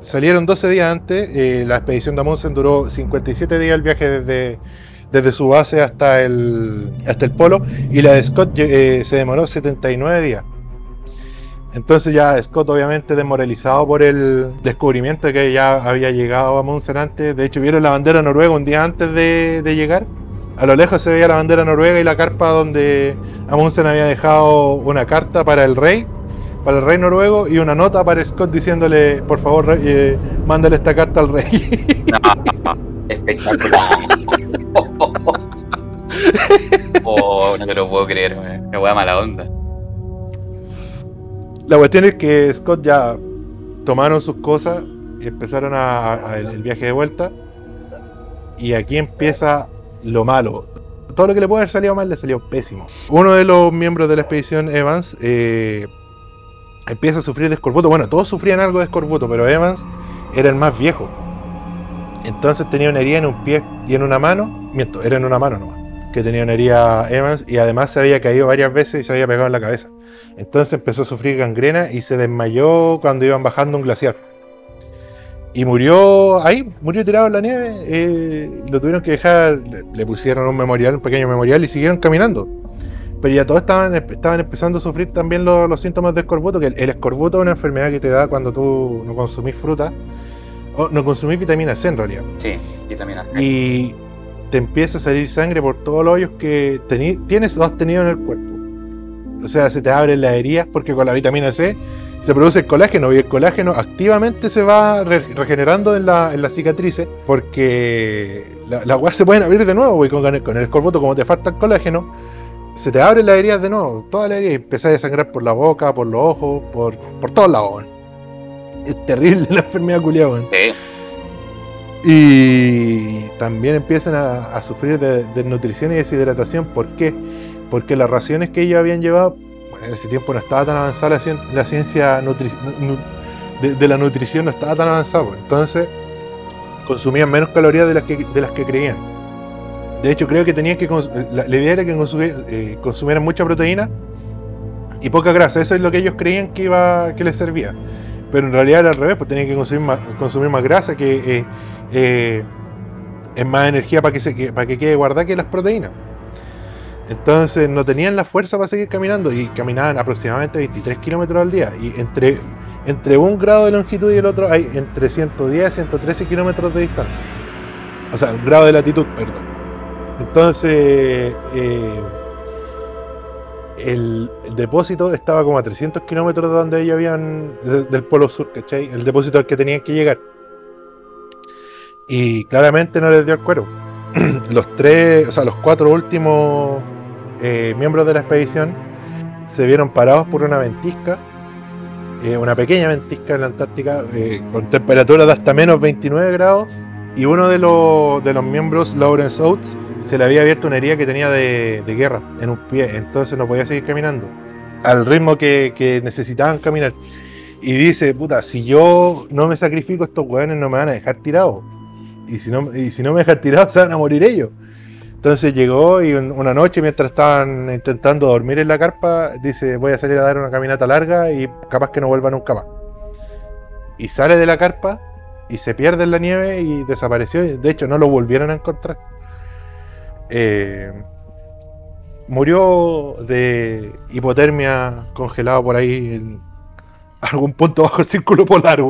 salieron 12 días antes. Eh, la expedición de Amundsen duró 57 días el viaje desde, desde su base hasta el, hasta el polo. Y la de Scott se demoró 79 días. Entonces ya Scott obviamente desmoralizado por el descubrimiento de que ya había llegado a Munsen antes. De hecho vieron la bandera noruega un día antes de, llegar. A lo lejos se veía la bandera noruega y la carpa donde Amundsen había dejado una carta para el rey, para el rey noruego y una nota para Scott diciéndole, por favor, eh, mándale esta carta al rey. espectacular. oh, no te lo puedo creer, me voy a mala onda. La cuestión es que Scott ya tomaron sus cosas y empezaron a, el, viaje de vuelta. Y aquí empieza lo malo. Todo lo que le puede haber salido mal le salió pésimo. Uno de los miembros de la expedición, Evans, eh, empieza a sufrir de escorbuto. Bueno, todos sufrían algo de escorbuto, pero Evans era el más viejo. Entonces tenía una herida en un pie y en una mano. Miento, era en una mano nomás. Que tenía una herida Evans y además se había caído varias veces y se había pegado en la cabeza. Entonces empezó a sufrir gangrena y se desmayó cuando iban bajando un glaciar. Y murió ahí, murió tirado en la nieve. Eh, lo tuvieron que dejar, le, pusieron un memorial, un pequeño memorial y siguieron caminando. Pero ya todos estaban, estaban empezando a sufrir también los, síntomas de escorbuto, que el, escorbuto es una enfermedad que te da cuando tú no consumís fruta, o no consumís vitamina C en realidad. Sí, vitamina C. Y te empieza a salir sangre por todos los hoyos que tienes o has tenido en el cuerpo o sea, se te abren las heridas porque con la vitamina C se produce el colágeno y el colágeno activamente se va regenerando en, la, en las cicatrices porque las la se pueden abrir de nuevo y con, con el escorbuto como te falta el colágeno se te abren las heridas de nuevo, todas las heridas y empezás a sangrar por la boca, por los ojos, por, por todos lados. Es terrible la enfermedad culiada, sí. Y también empiezan a, sufrir de desnutrición y deshidratación. ¿Por qué? porque las raciones que ellos habían llevado, en ese tiempo no estaba tan avanzada la, ciencia de, la nutrición, no estaba tan avanzada, entonces consumían menos calorías de las que, de las que creían. De hecho, creo que tenían que la, idea era que eh, consumieran mucha proteína y poca grasa. Eso es lo que ellos creían que iba que les servía. Pero en realidad era al revés, pues tenían que consumir más, consumir más grasa, que eh, eh, es más energía para que, se, para que quede guardada que las proteínas. Entonces no tenían la fuerza para seguir caminando y caminaban aproximadamente 23 kilómetros al día. Y entre, entre un grado de longitud y el otro hay entre 110 y 113 kilómetros de distancia. O sea, un grado de latitud, perdón. Entonces, eh, el, depósito estaba como a 300 kilómetros de donde ellos habían, del polo sur, ¿cachai? El depósito al que tenían que llegar. Y claramente no les dio el cuero los tres, o sea, los cuatro últimos eh, miembros de la expedición se vieron parados por una ventisca, eh, una pequeña ventisca en la Antártica, con temperaturas de hasta menos 29 grados, y uno de los, de los miembros, Lawrence Oates, se le había abierto una herida que tenía de, guerra en un pie, entonces no podía seguir caminando al ritmo que, que necesitaban caminar. Y dice, puta, si yo no me sacrifico, estos weones no me van a dejar tirado. Y si no, y si no me dejan tirado, se van a morir ellos. Entonces llegó y una noche, mientras estaban intentando dormir en la carpa, dice, voy a salir a dar una caminata larga y capaz que no vuelva nunca más. Y sale de la carpa y se pierde en la nieve y desapareció. De hecho, no lo volvieron a encontrar. Eh, murió de hipotermia congelado por ahí en algún punto bajo el círculo polar.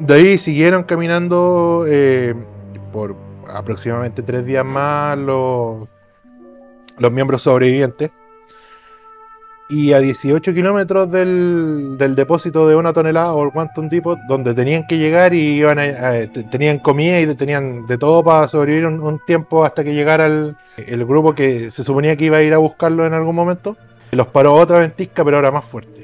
De ahí siguieron caminando eh, por aproximadamente tres días más los, los miembros sobrevivientes. Y a 18 kilómetros del, del, depósito de una tonelada o Quantum Depot, donde tenían que llegar y iban tenían comida y tenían de todo para sobrevivir un, tiempo hasta que llegara el, el, grupo que se suponía que iba a ir a buscarlo en algún momento. Los paró otra ventisca, pero ahora más fuerte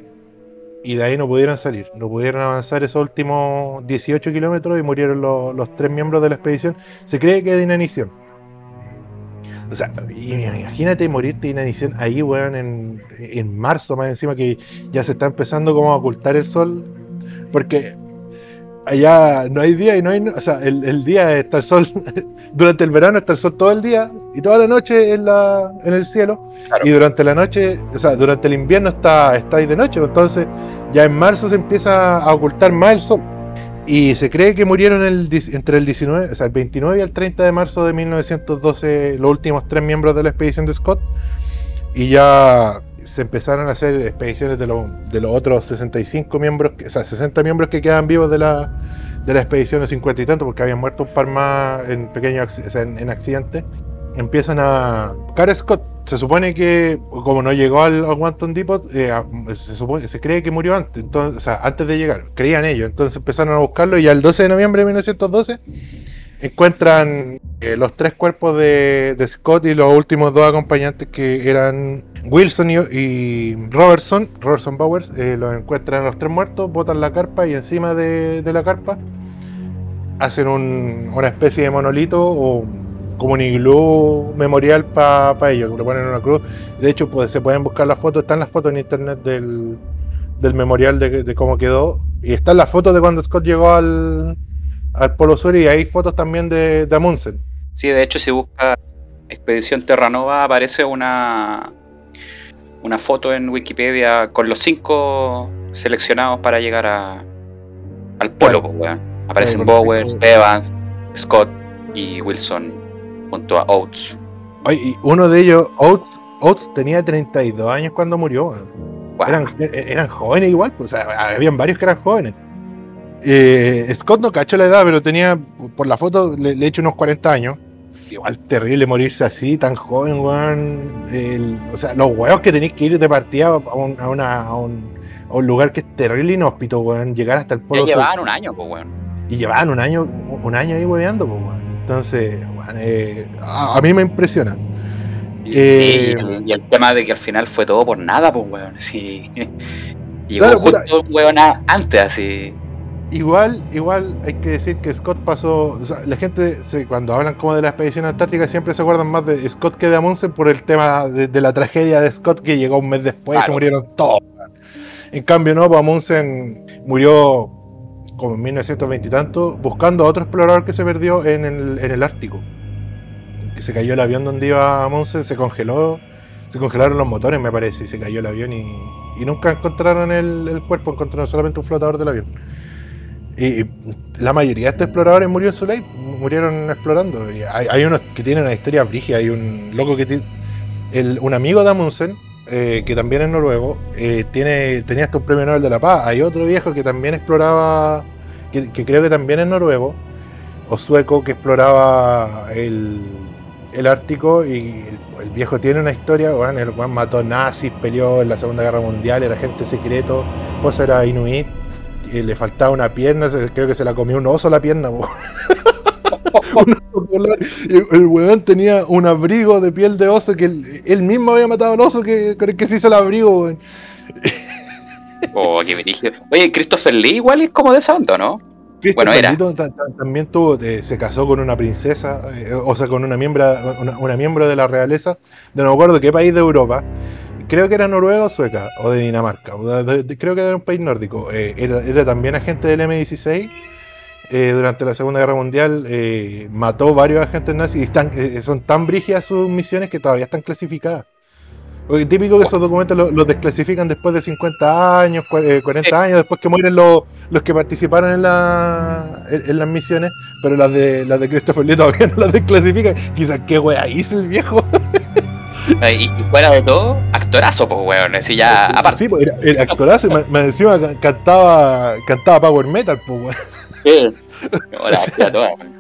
y de ahí no pudieron salir, no pudieron avanzar esos últimos 18 kilómetros y murieron los, tres miembros de la expedición. Se cree que de inanición. O sea, imagínate morirte de inanición ahí, weón, en, en marzo, más encima que ya se está empezando como a ocultar el sol. Porque allá no hay día y no hay. O sea, el, día está el sol. durante el verano está el sol todo el día y toda la noche en, la, en el cielo. Y durante la noche, o sea, durante el invierno está, está ahí de noche. Entonces, ya en marzo se empieza a ocultar más el sol. Y se cree que murieron entre el 19, o sea, el 29 y el 30 de marzo de 1912 los últimos tres miembros de la expedición de Scott. Y ya se empezaron a hacer expediciones de, de los otros 65 miembros, o sea, 60 miembros que quedan vivos de la, de la expedición de 50 y tanto, porque habían muerto un par más en pequeños en, accidentes. Empiezan a buscar Scott. Se supone que, como no llegó al, Wanton Depot, eh, se, supone, se cree que murió antes, entonces, o sea, antes de llegar, creían ellos. Entonces empezaron a buscarlo y el 12 de noviembre de 1912 encuentran eh, los tres cuerpos de, Scott y los últimos dos acompañantes que eran Wilson y, Robertson, Robertson Bowers, eh, los encuentran los tres muertos, botan la carpa y encima de, la carpa hacen una especie de monolito o como un iglú memorial para ellos, le ponen una cruz. De hecho, pues, se pueden buscar las fotos, están las fotos en internet del, memorial de, de, cómo quedó. Y están las fotos de cuando Scott llegó al, al Polo Sur y hay fotos también de, de Amundsen. Sí, de hecho si busca Expedición Terranova aparece una, una foto en Wikipedia con los cinco seleccionados para llegar a, al Polo, pues, Aparecen Bowers, Evans, Scott y Wilson junto a Oates. Oye, y uno de ellos, Oates, Oates tenía 32 años cuando murió. Eran, eran jóvenes igual, pues, o sea, habían varios que eran jóvenes. Eh, Scott no cachó la edad, pero tenía, por la foto, le, he hecho unos 40 años. Igual terrible morirse así, tan joven, weón. o sea, los huevos que tenéis que ir de partida a un, a una, a un, a un lugar que es terrible inhóspito, weón. Llegar hasta el polo. Ya llevaban un año, pues, weón. Y llevaban un año, un año ahí hueveando, pues, weón. Entonces, weón, eh, a, mí me impresiona. Y, eh, y, el, tema de que al final fue todo por nada, pues, weón. Sí. Llegó claro, justo un weón antes, así. Igual, igual hay que decir que Scott pasó, o sea, la gente se, cuando hablan como de la expedición antártica siempre se acuerdan más de Scott que de Amundsen por el tema de, la tragedia de Scott que llegó un mes después y se murieron todos. En cambio no, pues Amundsen murió como en 1920 y tanto buscando a otro explorador que se perdió en el, en el Ártico. Que se cayó el avión donde iba Amundsen, se congeló, se congelaron los motores me parece y se cayó el avión y, y nunca encontraron el, cuerpo, encontraron solamente un flotador del avión. Y la mayoría de estos exploradores murió en su ley, murieron explorando. Hay, unos que tienen una historia brígida, hay un loco que tiene. un amigo de Amundsen, eh, que también es noruego, eh, tiene, tenía hasta un premio Nobel de la Paz. Hay otro viejo que también exploraba, que, creo que también es noruego, o sueco, que exploraba el, el Ártico. Y el, viejo tiene una historia, el Juan mató nazis, peleó en la Segunda Guerra Mundial, era agente secreto, pues era inuit le faltaba una pierna, creo que se la comió un oso la pierna. Y el weón tenía un abrigo de piel de oso que él, mismo había matado un oso que, que se hizo el abrigo. Oh, qué brillo. Oye, Christopher Lee igual es como de esa onda, ¿no? Bueno, era. También tuvo, eh, se casó con una princesa, eh, o sea, con una miembro, una, una miembro de la realeza, de no me acuerdo qué país de Europa. Creo que era Noruega o Sueca, o de Dinamarca, o de- de- creo que era un país nórdico. Eh, era, era también agente del M16 eh, durante la Segunda Guerra Mundial. mató varios agentes nazis y están, eh, son tan brígidas sus misiones que todavía están clasificadas. Porque típico que esos documentos lo- los desclasifican después de 50 años, cua- eh, 40 años, después que mueren los, los que participaron en, la, en, en las misiones, pero las de las de Christopher Lee todavía no las desclasifican. Quizás qué wea hizo el viejo. Eh, Y, y fuera de todo, actorazo, pues, weón. Así ya, aparte. Sí, pues, era, era actorazo, y más encima ca- cantaba, cantaba Power Metal, pues weón. Sí. No, la hacía toda, weón.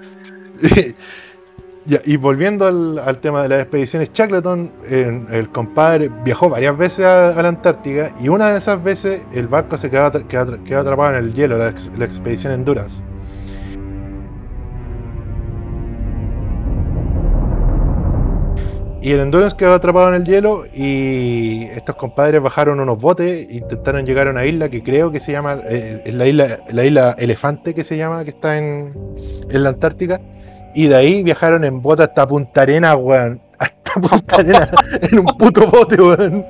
Y volviendo al, tema de las expediciones, Shackleton, eh, el compadre, viajó varias veces a, la Antártica y una de esas veces el barco se quedó, quedó atra- quedó atrapado en el hielo, la, ex- la expedición Endurance. Y el Endurance quedó atrapado en el hielo y estos compadres bajaron unos botes e intentaron llegar a una isla que creo que se llama, eh, la isla, la isla Elefante que se llama, que está en, en la Antártica. Y de ahí viajaron en bote hasta Punta Arenas, weón. Hasta Punta Arenas, en un puto bote, weón.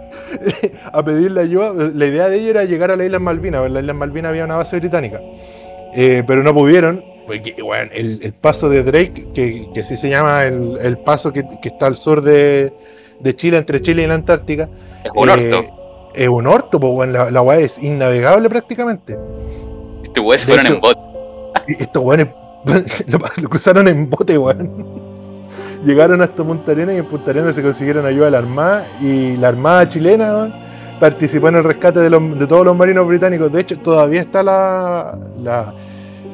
A pedirle ayuda. La idea de ellos era llegar a la isla Malvinas. En la isla Malvinas había una base británica. Eh, pero no pudieron. Porque, weón, el, el paso de Drake, que, que así se llama el, el paso que, que está al sur de, de Chile, entre Chile y la Antártica. Es un eh, orto. Es un orto, pues, weón. La, la weá es innavegable prácticamente. Estos weones fueron hecho- en bot. Estos weones lo, lo cruzaron en bote, weón. Llegaron hasta Punta Arenas y en Punta Arenas se consiguieron ayuda de la Armada y la Armada chilena weón, participó en el rescate de, los- de todos los marinos británicos. De hecho, todavía está la, la,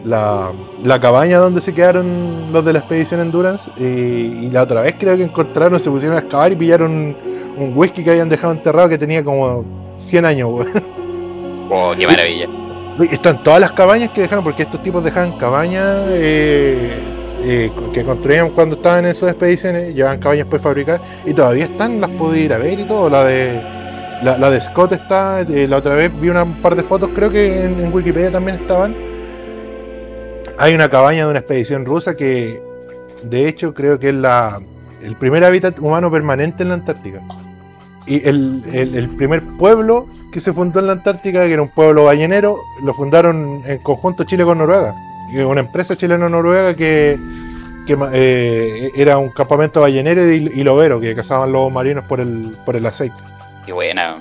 la, la cabaña donde se quedaron los de la expedición Endurance. Y, y la otra vez creo que encontraron, se pusieron a excavar y pillaron un, whisky que habían dejado enterrado que tenía como 100 años, weón. Oh, qué maravilla. Están todas las cabañas que dejaron, porque estos tipos dejaban cabañas eh, eh, que construían cuando estaban en sus expediciones, llevaban cabañas prefabricadas y todavía están, las pude ir a ver y todo. La de la, de Scott está, eh, la otra vez vi una, un par de fotos, creo que en, Wikipedia también estaban. Hay una cabaña de una expedición rusa que, de hecho, creo que es la, el primer hábitat humano permanente en la Antártica. Y el- el primer pueblo que se fundó en la Antártica, que era un pueblo ballenero, lo fundaron en conjunto Chile con Noruega. Una empresa chileno-noruega que, que eh, era un campamento ballenero y, y lobero, que cazaban lobos marinos por el, por el aceite. Qué buena.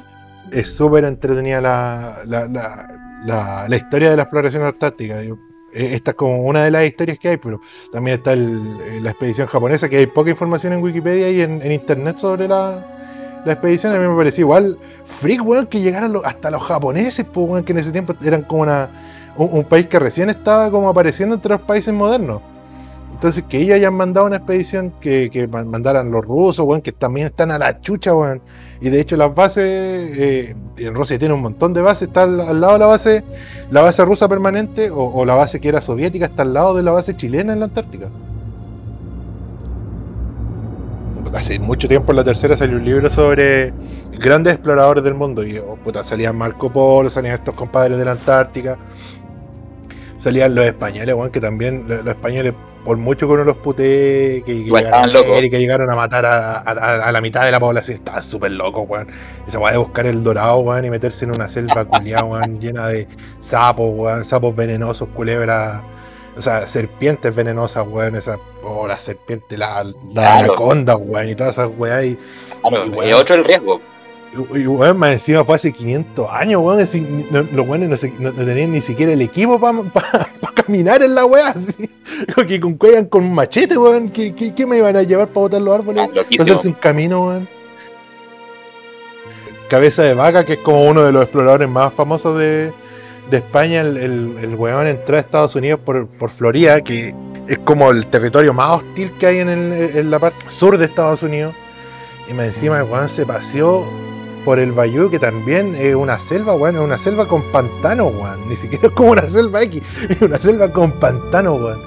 Es súper entretenida la, la, la, la- la historia de la exploración antártica. Yo- eh, Esta es como una de las historias que hay, pero también está el- eh, la expedición japonesa, que hay poca información en Wikipedia y en, en internet sobre la, la expedición. A mí me pareció igual freak, weón, que llegaran los- hasta los japoneses, pues, weón, que en ese tiempo eran como una, un, país que recién estaba como apareciendo entre los países modernos. Entonces, que ellos hayan mandado una expedición que, que man- mandaran los rusos, weón, que también están a la chucha, weón. Y de hecho las bases, eh, en Rusia tiene un montón de bases, está al, al lado de la base, la base rusa permanente, o, o la base que era soviética, está al lado de la base chilena en la Antártica. Hace mucho tiempo en la tercera salió un libro sobre grandes exploradores del mundo. Y oh, puta, salían Marco Polo, salían estos compadres de la Antártica, salían los españoles, weón, que también lo- los españoles, por mucho que uno los putee, que, que llegaron, a América, llegaron a matar a, a- a la mitad de la población, estaban súper locos, weón. Esa weá de buscar el dorado, weón, y meterse en una selva culiada, weón, llena de sapos, weón, sapos venenosos, culebras. O sea, serpientes venenosas, weón, esa, o la serpiente, la, la Claro. anaconda, weón, y todas esas weas. Y, Claro, Y, otro el riesgo. y, y, weón, más encima fue hace 500 años, weón. así, no- los weones no, se- no- no tenían ni siquiera el equipo para caminar en la wea, así. Que con cuellan con un machete, weón. ¿Qué, qué, qué me iban a llevar para botar los árboles? Ah, Para loquísimo. hacerse un camino, weón. Cabeza de vaca, que es como uno de los exploradores más famosos de, de España, el, el, el weón entró a Estados Unidos por, por Florida, que es como el territorio más hostil que hay en, el- en la parte sur de Estados Unidos. Y más encima el weón se paseó por el Bayou, que también es una selva, weón, es una selva con pantano, weón. Ni siquiera es como una selva X, es una selva con pantano, weón.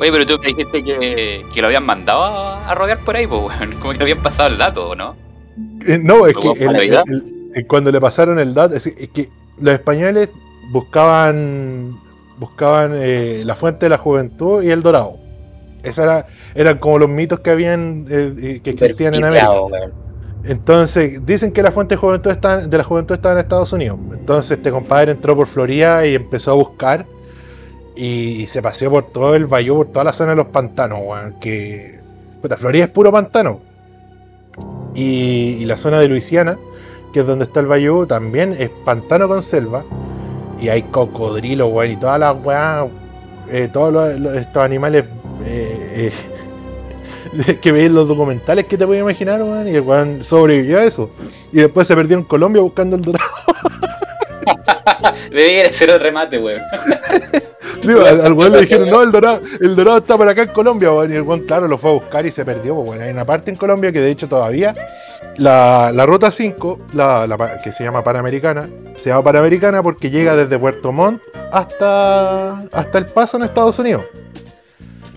Oye, pero tú me dijiste que, que lo habían mandado a rodear por ahí, pues, weón. Como que le habían pasado el dato, ¿no? Eh, no, es que cuando le pasaron el dato, es, que los españoles buscaban buscaban eh, la fuente de la juventud y el dorado. Era, eran como los mitos que habían que existían en América. Entonces, dicen que la fuente de, juventud está, de la juventud estaba en Estados Unidos. Entonces, este compadre entró por Florida y empezó a buscar. Y, se paseó por todo el Bayou, por toda la zona de los pantanos, weón. Que. Puta, Florida es puro pantano. Y, la zona de Luisiana, que es donde está el Bayou, también es pantano con selva. Y hay cocodrilos, weón. Y todas las weas. Eh, todos estos animales. Eh, eh, que veis los documentales que te puedes imaginar, weón, y el weón sobrevivió a eso. Y después se perdió en Colombia buscando el dorado. Debía ser el remate, weón. Sí, al, weón le dijeron, no, el dorado, el dorado está por acá en Colombia, weón. Y el weón, claro, lo fue a buscar y se perdió, weón. Hay una parte en Colombia que de hecho todavía la, la ruta 5, la, que se llama Panamericana, se llama Panamericana porque llega desde Puerto Montt hasta, hasta El Paso en Estados Unidos.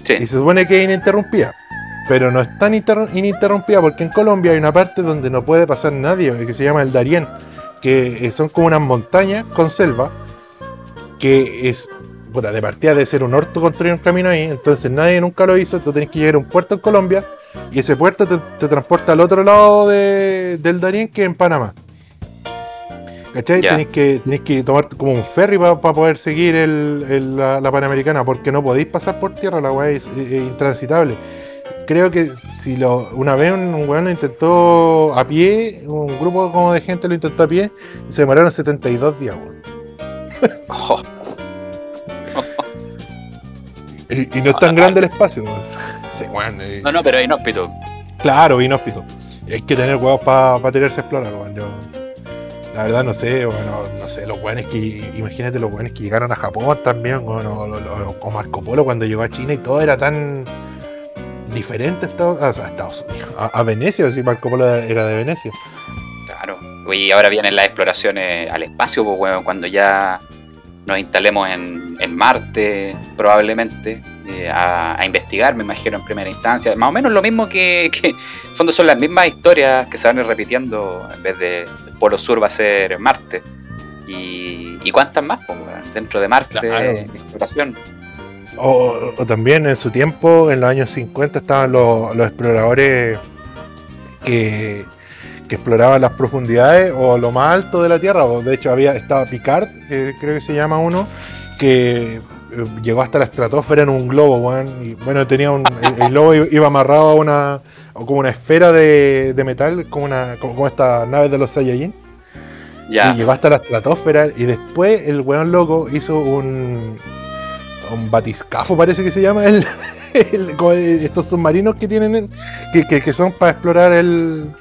Sí. Y se supone que es ininterrumpida pero no es tan ininterrumpida porque en Colombia hay una parte donde no puede pasar nadie, que se llama el Darién, que eh, son como unas montañas con selva, que es, puta, de partida de ser un orto construir un camino ahí, entonces nadie nunca lo hizo, tú tenés que llegar a un puerto en Colombia y ese puerto te, transporta al otro lado del Darién que en Panamá. ¿Cachai? Tenéis que, tenéis que tomar como un ferry para poder seguir la, Panamericana, porque no podéis pasar por tierra, la weá es intransitable creo que si lo una vez un, weón lo intentó a pie, un grupo como de gente lo intentó a pie, se demoraron 72 días, weón. y, no es tan grande el espacio, weón. Eh. No, no, pero inhóspito. Claro, inhóspito. Hay que tener huevos para pa tirarse a explorar, weón. la verdad no sé, bueno, no sé, los weones que, imagínate los weones que llegaron a Japón también, o, o Marco Polo cuando llegó a China y todo era tan diferente a Estados, Unidos, a, Venecia, si Marco Polo era de Venecia. Claro, y ahora vienen las exploraciones al espacio, pues, cuando ya nos instalemos en, Marte, probablemente, eh, a, investigar, me imagino, en primera instancia. Más o menos lo mismo que, que, en fondo, son las mismas historias que se van repitiendo, en vez de el Polo Sur va a ser Marte. Y, y cuántas más, pues, dentro de Marte, exploración. O, también en su tiempo, en los años 50, estaban los, exploradores que, exploraban las profundidades o lo más alto de la Tierra. De hecho, había estaba Picard, creo que se llama uno, que eh, llegó hasta la estratosfera en un globo, y bueno, tenía un, el, globo iba amarrado a una como una esfera de, metal, como una como, estas naves de los Saiyajin. Y llegó hasta la estratosfera y después el weón loco hizo un, un batiscafo parece que se llama el, estos submarinos que tienen que, son para explorar el,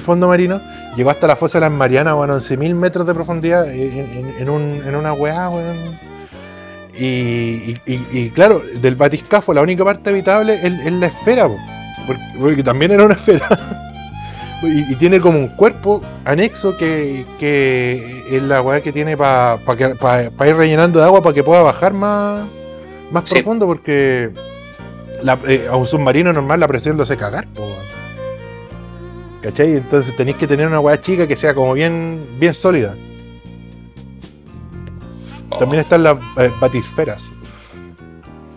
fondo marino. Llegó hasta la fosa de las Marianas bueno 11.000 metros de profundidad en, una weá y, claro del batiscafo la única parte habitable es, la esfera porque, también era una esfera. Y, tiene como un cuerpo anexo que, es la weá que tiene para ir rellenando de agua para que pueda bajar más más profundo porque eh, a un submarino normal la presión lo hace cagar. ¿Cachai? Entonces tenéis que tener una weá chica que sea como bien, bien sólida. Oh. También están las eh, batisferas.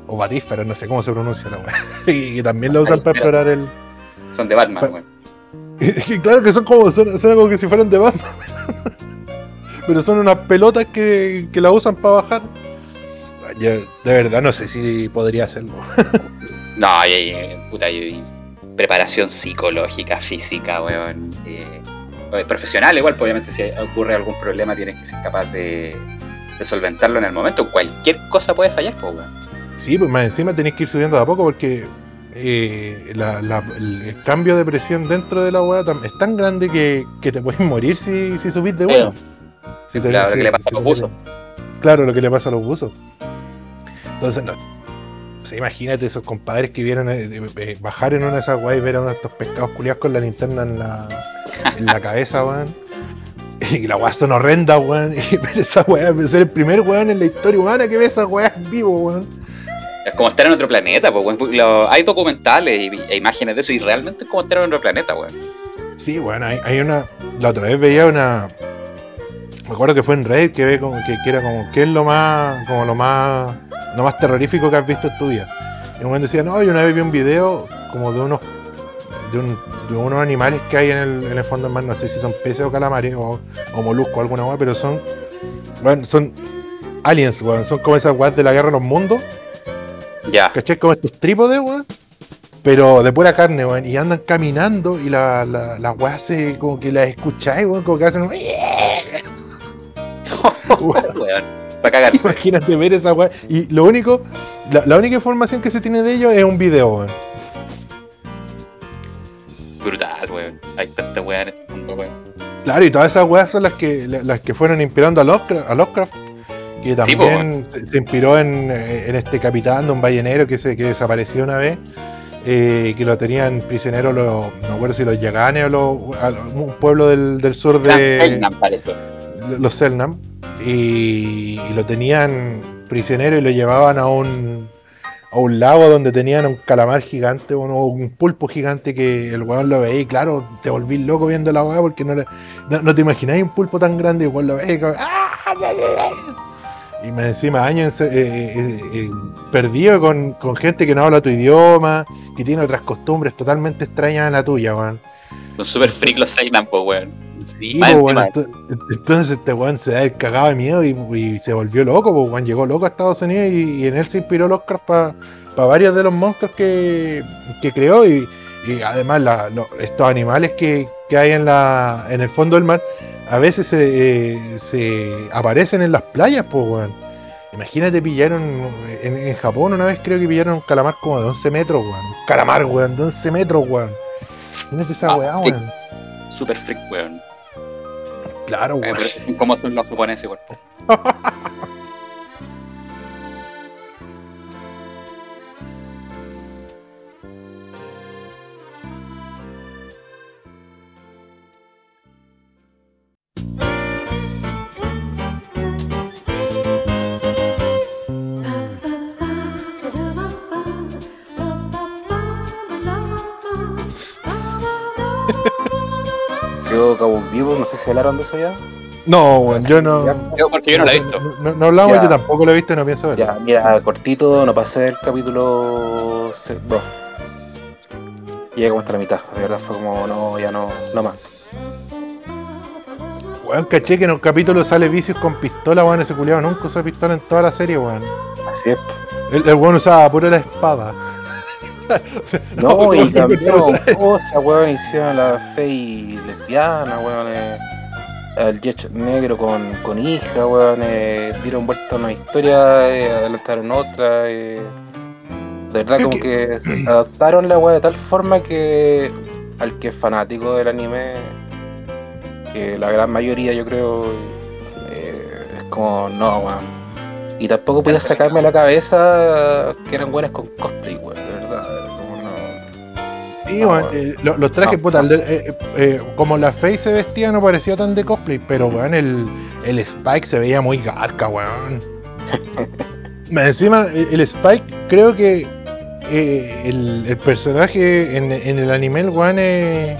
O batíferas, no sé cómo se pronuncia la weá. y, también lo usan para explorar el. Son de Batman, claro que son como, son, como que si fueran de Batman. Pero son unas pelotas que, que la usan para bajar yo de verdad no sé si podría hacerlo. no, hay, puta, preparación psicológica, física, weón. Eh, profesional, igual, pues, obviamente, si ocurre algún problema, tienes que ser capaz de, solventarlo en el momento. Cualquier cosa puede fallar, pues, weón. Sí, pues más encima tenés que ir subiendo de a poco porque eh, el cambio de presión dentro de la weá es tan grande que, te puedes morir si, si subís de uno. claro, lo que le pasa a los buzos. Claro, lo que le pasa a los buzos. Entonces, no. imagínate esos compadres que vieron eh, eh, bajar en una de esas weas y ver a uno de estos pescados culiados con la linterna en la, en la cabeza, weón. Y la weá son horrenda, weón. Y ver esa weá, ser el primer weón en la historia humana que ve esas weas vivo, weón. Es como estar en otro planeta, pues, weón. Lo- hay documentales e imágenes de eso y realmente es como estar en otro planeta, weón. Sí, bueno, hay, hay una. La otra vez veía una. Me acuerdo que fue en Reddit que ve como que, que era como qué es lo más. como lo más. Lo más terrorífico que has visto en tu vida. Y un momento decía, no, yo una vez vi un video como de unos. de, un- de unos animales que hay en el, en el fondo del mar, no sé si son peces o calamares o, o moluscos, alguna weá, pero son. Bueno, son aliens, weón. Son como esas weas de la guerra de los mundos. Ya. ¿Cachai? Como estos trípodes, weón. Pero de pura carne, weón. Y andan caminando y la, la, las weas se, como que las escucháis, weón. Como que hacen un... Weón. Para. Imagínate ver esa wea. Y lo único, la, la única información que se tiene de ellos es un video, weón. Brutal, weón. Hay tanta weá en este mundo, weón. Claro, y todas esas weas son las que, la- las que fueron inspirando a Lovecraft, a Lovecraft, que también se, se inspiró en, eh, en este capitán de un ballenero que, se, que desapareció una vez, eh, que lo tenían prisionero, los, no me acuerdo si los Yaganes o los, un pueblo del, del sur de parece. los Selnam, y, lo tenían prisionero y lo llevaban a un, a un lago donde tenían un calamar gigante o un pulpo gigante que el weón lo veía y claro, te volví loco viendo la weá porque no, no, te imagináis un pulpo tan grande y el weón lo veía y ¡ah! Y más encima años eh, eh, eh, perdido con, con gente que no habla tu idioma, que tiene otras costumbres totalmente extrañas a la tuya, weón. Son super freak los Selknam, pues, weón. Sí, pues, bueno, entonces este weón se da el cagado de miedo y, y se volvió loco, pues weón llegó loco a Estados Unidos y, y en él se inspiró Lovecraft para varios de los monstruos que, que creó y, y además la- lo- estos animales que, que hay en la en el fondo del mar a veces se, eh, se aparecen en las playas, pues weón. Imagínate, pillaron en, en Japón una vez creo que pillaron un calamar como de 11 metros, weón. Un calamar, weón, de 11 metros, weón. Imagínate esa Ah, weá, weón. Super freak, weón. Claro, Eh, weón. como son los japoneses, weón. No sé si hablaron de eso ya. No, weón, yo no. Yo, porque yo no la he visto. No, no hablamos, Ya. yo tampoco lo he visto y no pienso verlo. Ya, mira, cortito, no pasé del capítulo 2. Llegué como hasta la mitad, de verdad fue como, no, ya no, no más. Weón, caché que en un capítulo sale vicios con pistola, weón, ese culiado nunca usó pistola en toda la serie, weón. Así es. El, el weón usaba puro la espada. No, y weón, cambiaron cosas, weón, hicieron la Fey lesbiana, weón, eh, el Jet negro con, con hija, weón, eh, dieron vuelta a una historia, eh, adelantaron otra, eh, de verdad Creo como que- que, se adaptaron la weá de tal forma que al que es fanático del anime, que la gran mayoría yo creo, eh, es como, no, weón. Y tampoco podía sacarme la cabeza que eran buenas con cosplay, weón, de verdad. Sí, eh, lo- los trajes, No, puta, no. el de- eh, eh, como la Faye se vestía no parecía tan de cosplay, pero weón, el, el Spike se veía muy garca, weón. Encima, el, el Spike, creo que eh, el, el personaje en, en el anime, el weón, es, eh,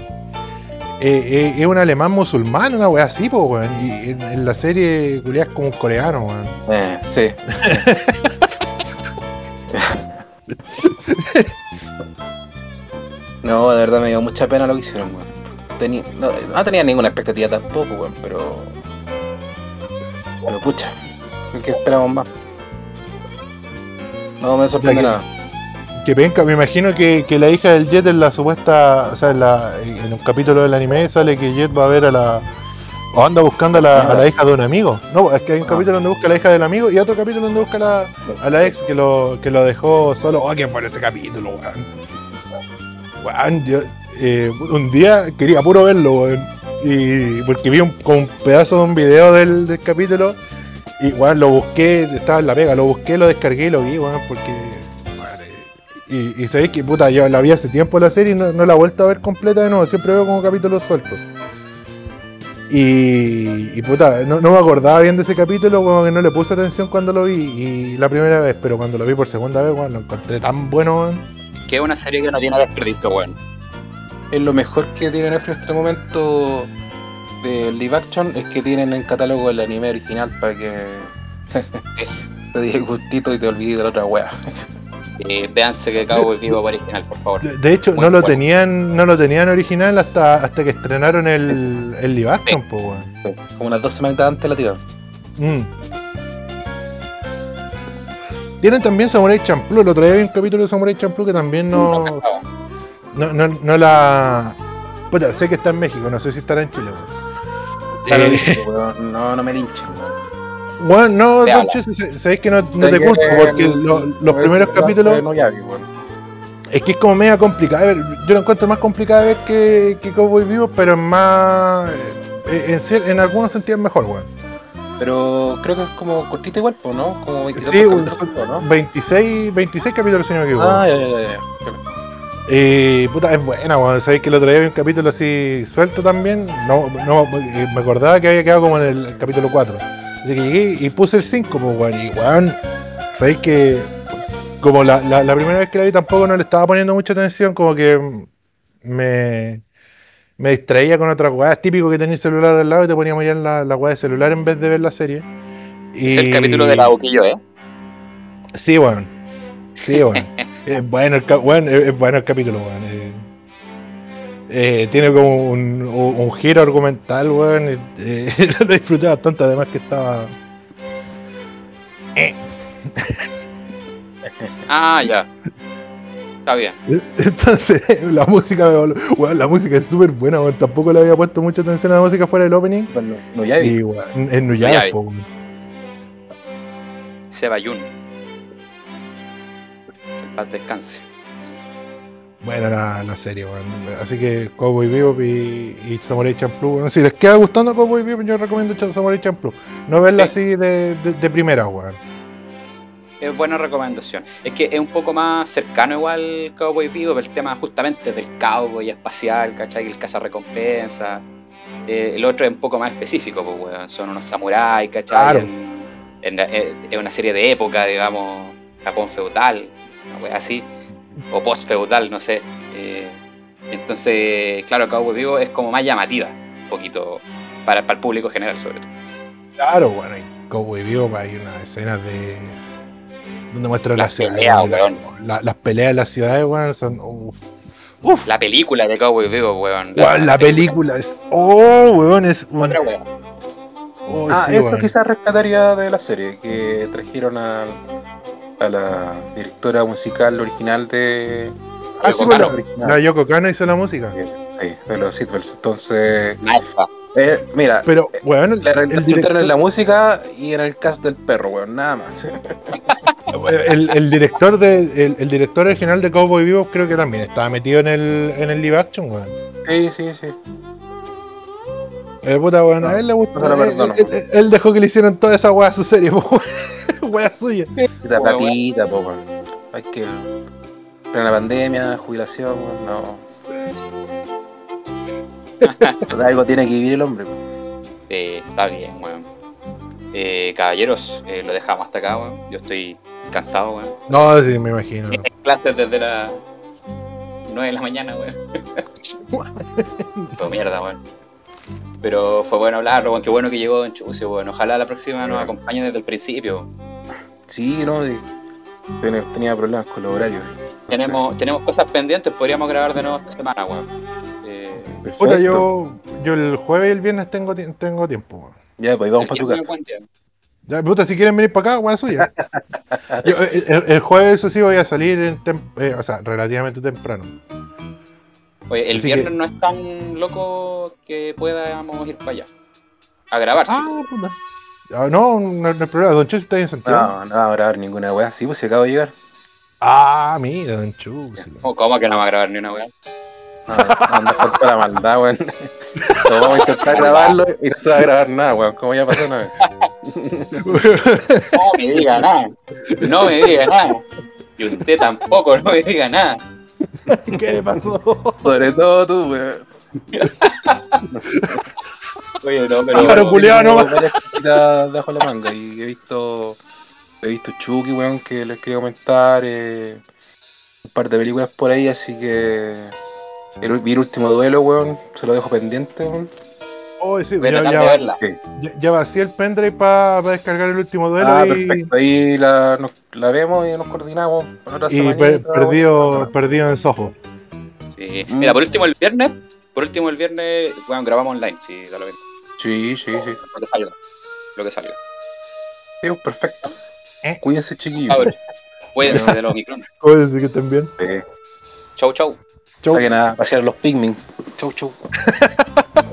eh, es un alemán musulmán, una weá así, po, weón. Y en, en la serie, culiá, es como un coreano, weón. Eh, sí. no, de verdad me dio mucha pena lo que hicieron, weón. Tení- no, no tenía ninguna expectativa tampoco, weón, pero. Pero pucha, ¿qué esperamos más? No me sorprende que- nada. Que venga, me imagino que, que la hija del Jet en la supuesta, o sea, en, la, en un capítulo del anime sale que Jet va a ver a la, o anda buscando a la, a la hija de un amigo. No, es que hay un Ah. capítulo donde busca a la hija del amigo y otro capítulo donde busca a la, a la ex que lo, que lo dejó solo. Oh, qué bueno ese capítulo, weón. Eh, un día quería puro verlo. Y porque vi un, como un pedazo de un video del, capítulo y weón, lo busqué, estaba en la pega, lo busqué, lo descargué y lo vi, weón, porque. y, y sabéis que puta, yo la vi hace tiempo la serie y no, no la he vuelto a ver completa de nuevo, siempre veo como capítulos sueltos. Y, y puta, no, me acordaba bien de ese capítulo, weón, que no le puse atención cuando lo vi y la primera vez, pero cuando lo vi por segunda vez, weón, lo encontré tan bueno. Que es una serie que no tiene desperdicio, weón. Es lo mejor que tiene Netflix en este momento de live action es que tienen en catálogo el anime original para que te diga gustito y te olvides de la otra wea. Eh, véanse que Cowboy Vivo original, por favor. De, de hecho, Muy no lo bueno. tenían, no lo tenían original hasta, hasta que estrenaron el, el live action, po, weón. Como unas dos semanas antes la tiraron. Mm. Tienen también Samurai Champloo, el otro día vi un capítulo de Samurai Champloo que también no, no, no, no la... Puta, sé que está en México, no sé si estará en Chile, weón. Eh. No, no me linchen, weón. Bueno, no, Te Don. Chese, sabéis que no, te que culpo, porque el- lo- los primeros capítulos es que es como media complicada. de ver. Yo lo encuentro más complicada de ver que, que Cowboy Vivo, pero es más. eh, En, cier- en algunos sentidos mejor, weón. Pero creo que es como cortita igual, ¿no? Como 22 Sí, capítulos, weón, ¿no? 26, 26 capítulos, me equivoco. Ah, ya, ya, ya. Eh, puta, es buena, weón. Sabéis que el otro día vi un capítulo así suelto también. No, no eh, me acordaba que había quedado como en el capítulo 4. Así que llegué y puse el 5, pues, weón. Y weón, sabéis que como la, la, la primera vez que la vi tampoco no le estaba poniendo mucha atención, como que me, me distraía con otras weas. Típico que tenías el celular al lado y te ponía a mirar la, la wea de celular en vez de ver la serie. Y... Es el capítulo de la Boquillo, ¿eh? Sí, weón. Sí, weón. es, bueno el, weón, es, es bueno el capítulo, weón. eh. Eh, tiene como un, un- un giro argumental, weón. eh, eh, lo disfruté bastante, además que estaba. Ah, ya. Está bien. Entonces, la música, la música es súper buena, weón. Tampoco le había puesto mucha atención a la música fuera del opening. Bueno, no, ya vi. Y, po, weón. Sebayun. Que en paz descanse. Buena la, la serie, weón. Así que Cowboy Bebop y, y Samurai Champloo, weón. Si les queda gustando Cowboy Bebop, yo recomiendo Samurai Champloo. No verla Sí. así de, de, de primera, weón. Es buena recomendación. Es que es un poco más cercano igual Cowboy Vivo, pero el tema justamente del cowboy espacial, ¿cachai? El cazarrecompensa. Eh, el otro es un poco más específico, pues, weón. Son unos samuráis, ¿cachai? Claro. En- en- eh, es una serie de época, digamos, Japón feudal, una así. O post-feudal, no sé. Eh, entonces, claro, Cowboy Vivo es como más llamativa, un poquito, para, para el público general sobre todo. Claro, bueno, y Cowboy Bebop hay unas escenas de. Donde muestran Las las ciudades. peleas, weón, la- weón. la- las peleas de las ciudades, weón, son. Uf. Uf. La película de Cowboy Vivo, weón. Weón, la película es. Oh, weón, es. Otra weón. oh, Ah, sí, eso quizás rescataría de la serie, que trajeron a, a la directora musical original de... Ah, sí, bueno, original. la Yoko Kano hizo la música. Sí, de los Seatbelts. Entonces, Alfa. Eh, mira, Pero, weón, el, la el director, en la música y en el cast del perro, weón, nada más. el, el director de, el, el director original de Cowboy Vivo creo que también estaba metido en el, en el live action, weón. Sí, sí, sí. El puta, weón, a él le gustó. No él, él- él- dejó que le hicieran toda esa weá a su serie, weá suya. Sí, la platita, po, weón. Hay que... Plena pandemia, jubilación, weón, no. Algo tiene que vivir el hombre. Eh, está bien, weón. Eh, caballeros, eh, lo dejamos hasta acá, weón. Yo estoy cansado, weón. No, sí, me imagino. En clases desde las 9 de la mañana, weón. Todo mierda, weón. Pero fue bueno hablar, weón. Qué bueno que llegó Don Chucio, weón. Ojalá la próxima nos acompañe desde el principio. Sí, no, tenía, problemas con los horarios. Tenemos, tenemos cosas pendientes, podríamos grabar de nuevo esta semana, weón. Puta, Perfecto. yo, yo el jueves y el viernes tengo, tengo tiempo. Ya, pues vamos para tu casa. Ya, puta, si quieren venir para acá, weá suya. Yo, el, jueves, eso sí, voy a salir, en tem- eh, o sea, relativamente temprano. Oye, el Así viernes que- no es tan loco que podamos ir para allá. A grabar, sí. Ah, puta. Ah, no, no, no hay problema. Don Chus está ahí en Santiago. No, no va a grabar ninguna weá. Sí, pues se acabo de llegar. Ah, mira, Don Chus. ¿Cómo, cómo que no va a grabar ni una weá? No, anda por toda la maldad, weón. Todos vamos a intentar grabarlo y no se va a grabar nada, weón. Como ya pasó una vez. No me diga nada. No me diga nada. Y usted tampoco, no me diga nada. ¿Qué le pasó? Sobre todo tú, weón. Oye, no, pero. tengo no. varias cositas debajo de la manga y he visto he visto Chucky, weón, que les quería comentar, eh, un par de películas por ahí, así que el, vi el último duelo, weón, se lo dejo pendiente, weón. Oh, sí, Voy a ya, ya, de va- verla. ya, ya vacié el pendrive para descargar el último duelo Ah, y, perfecto, ahí la, nos- la vemos y nos coordinamos para y per- perdido, perdido en Soho. Sí. Mm. Mira, por último el viernes. Por último el viernes, bueno, grabamos online, si da lo mismo. Sí, sí, sí. Lo que salga. Lo que salga. Sí, pues, perfecto. ¿Eh? Cuídense, chiquillos. Cuídense del Omicron. Cuídense que estén bien. Chau, chau. Chau. Saquen a pasear los Pikmin. Chau, chau.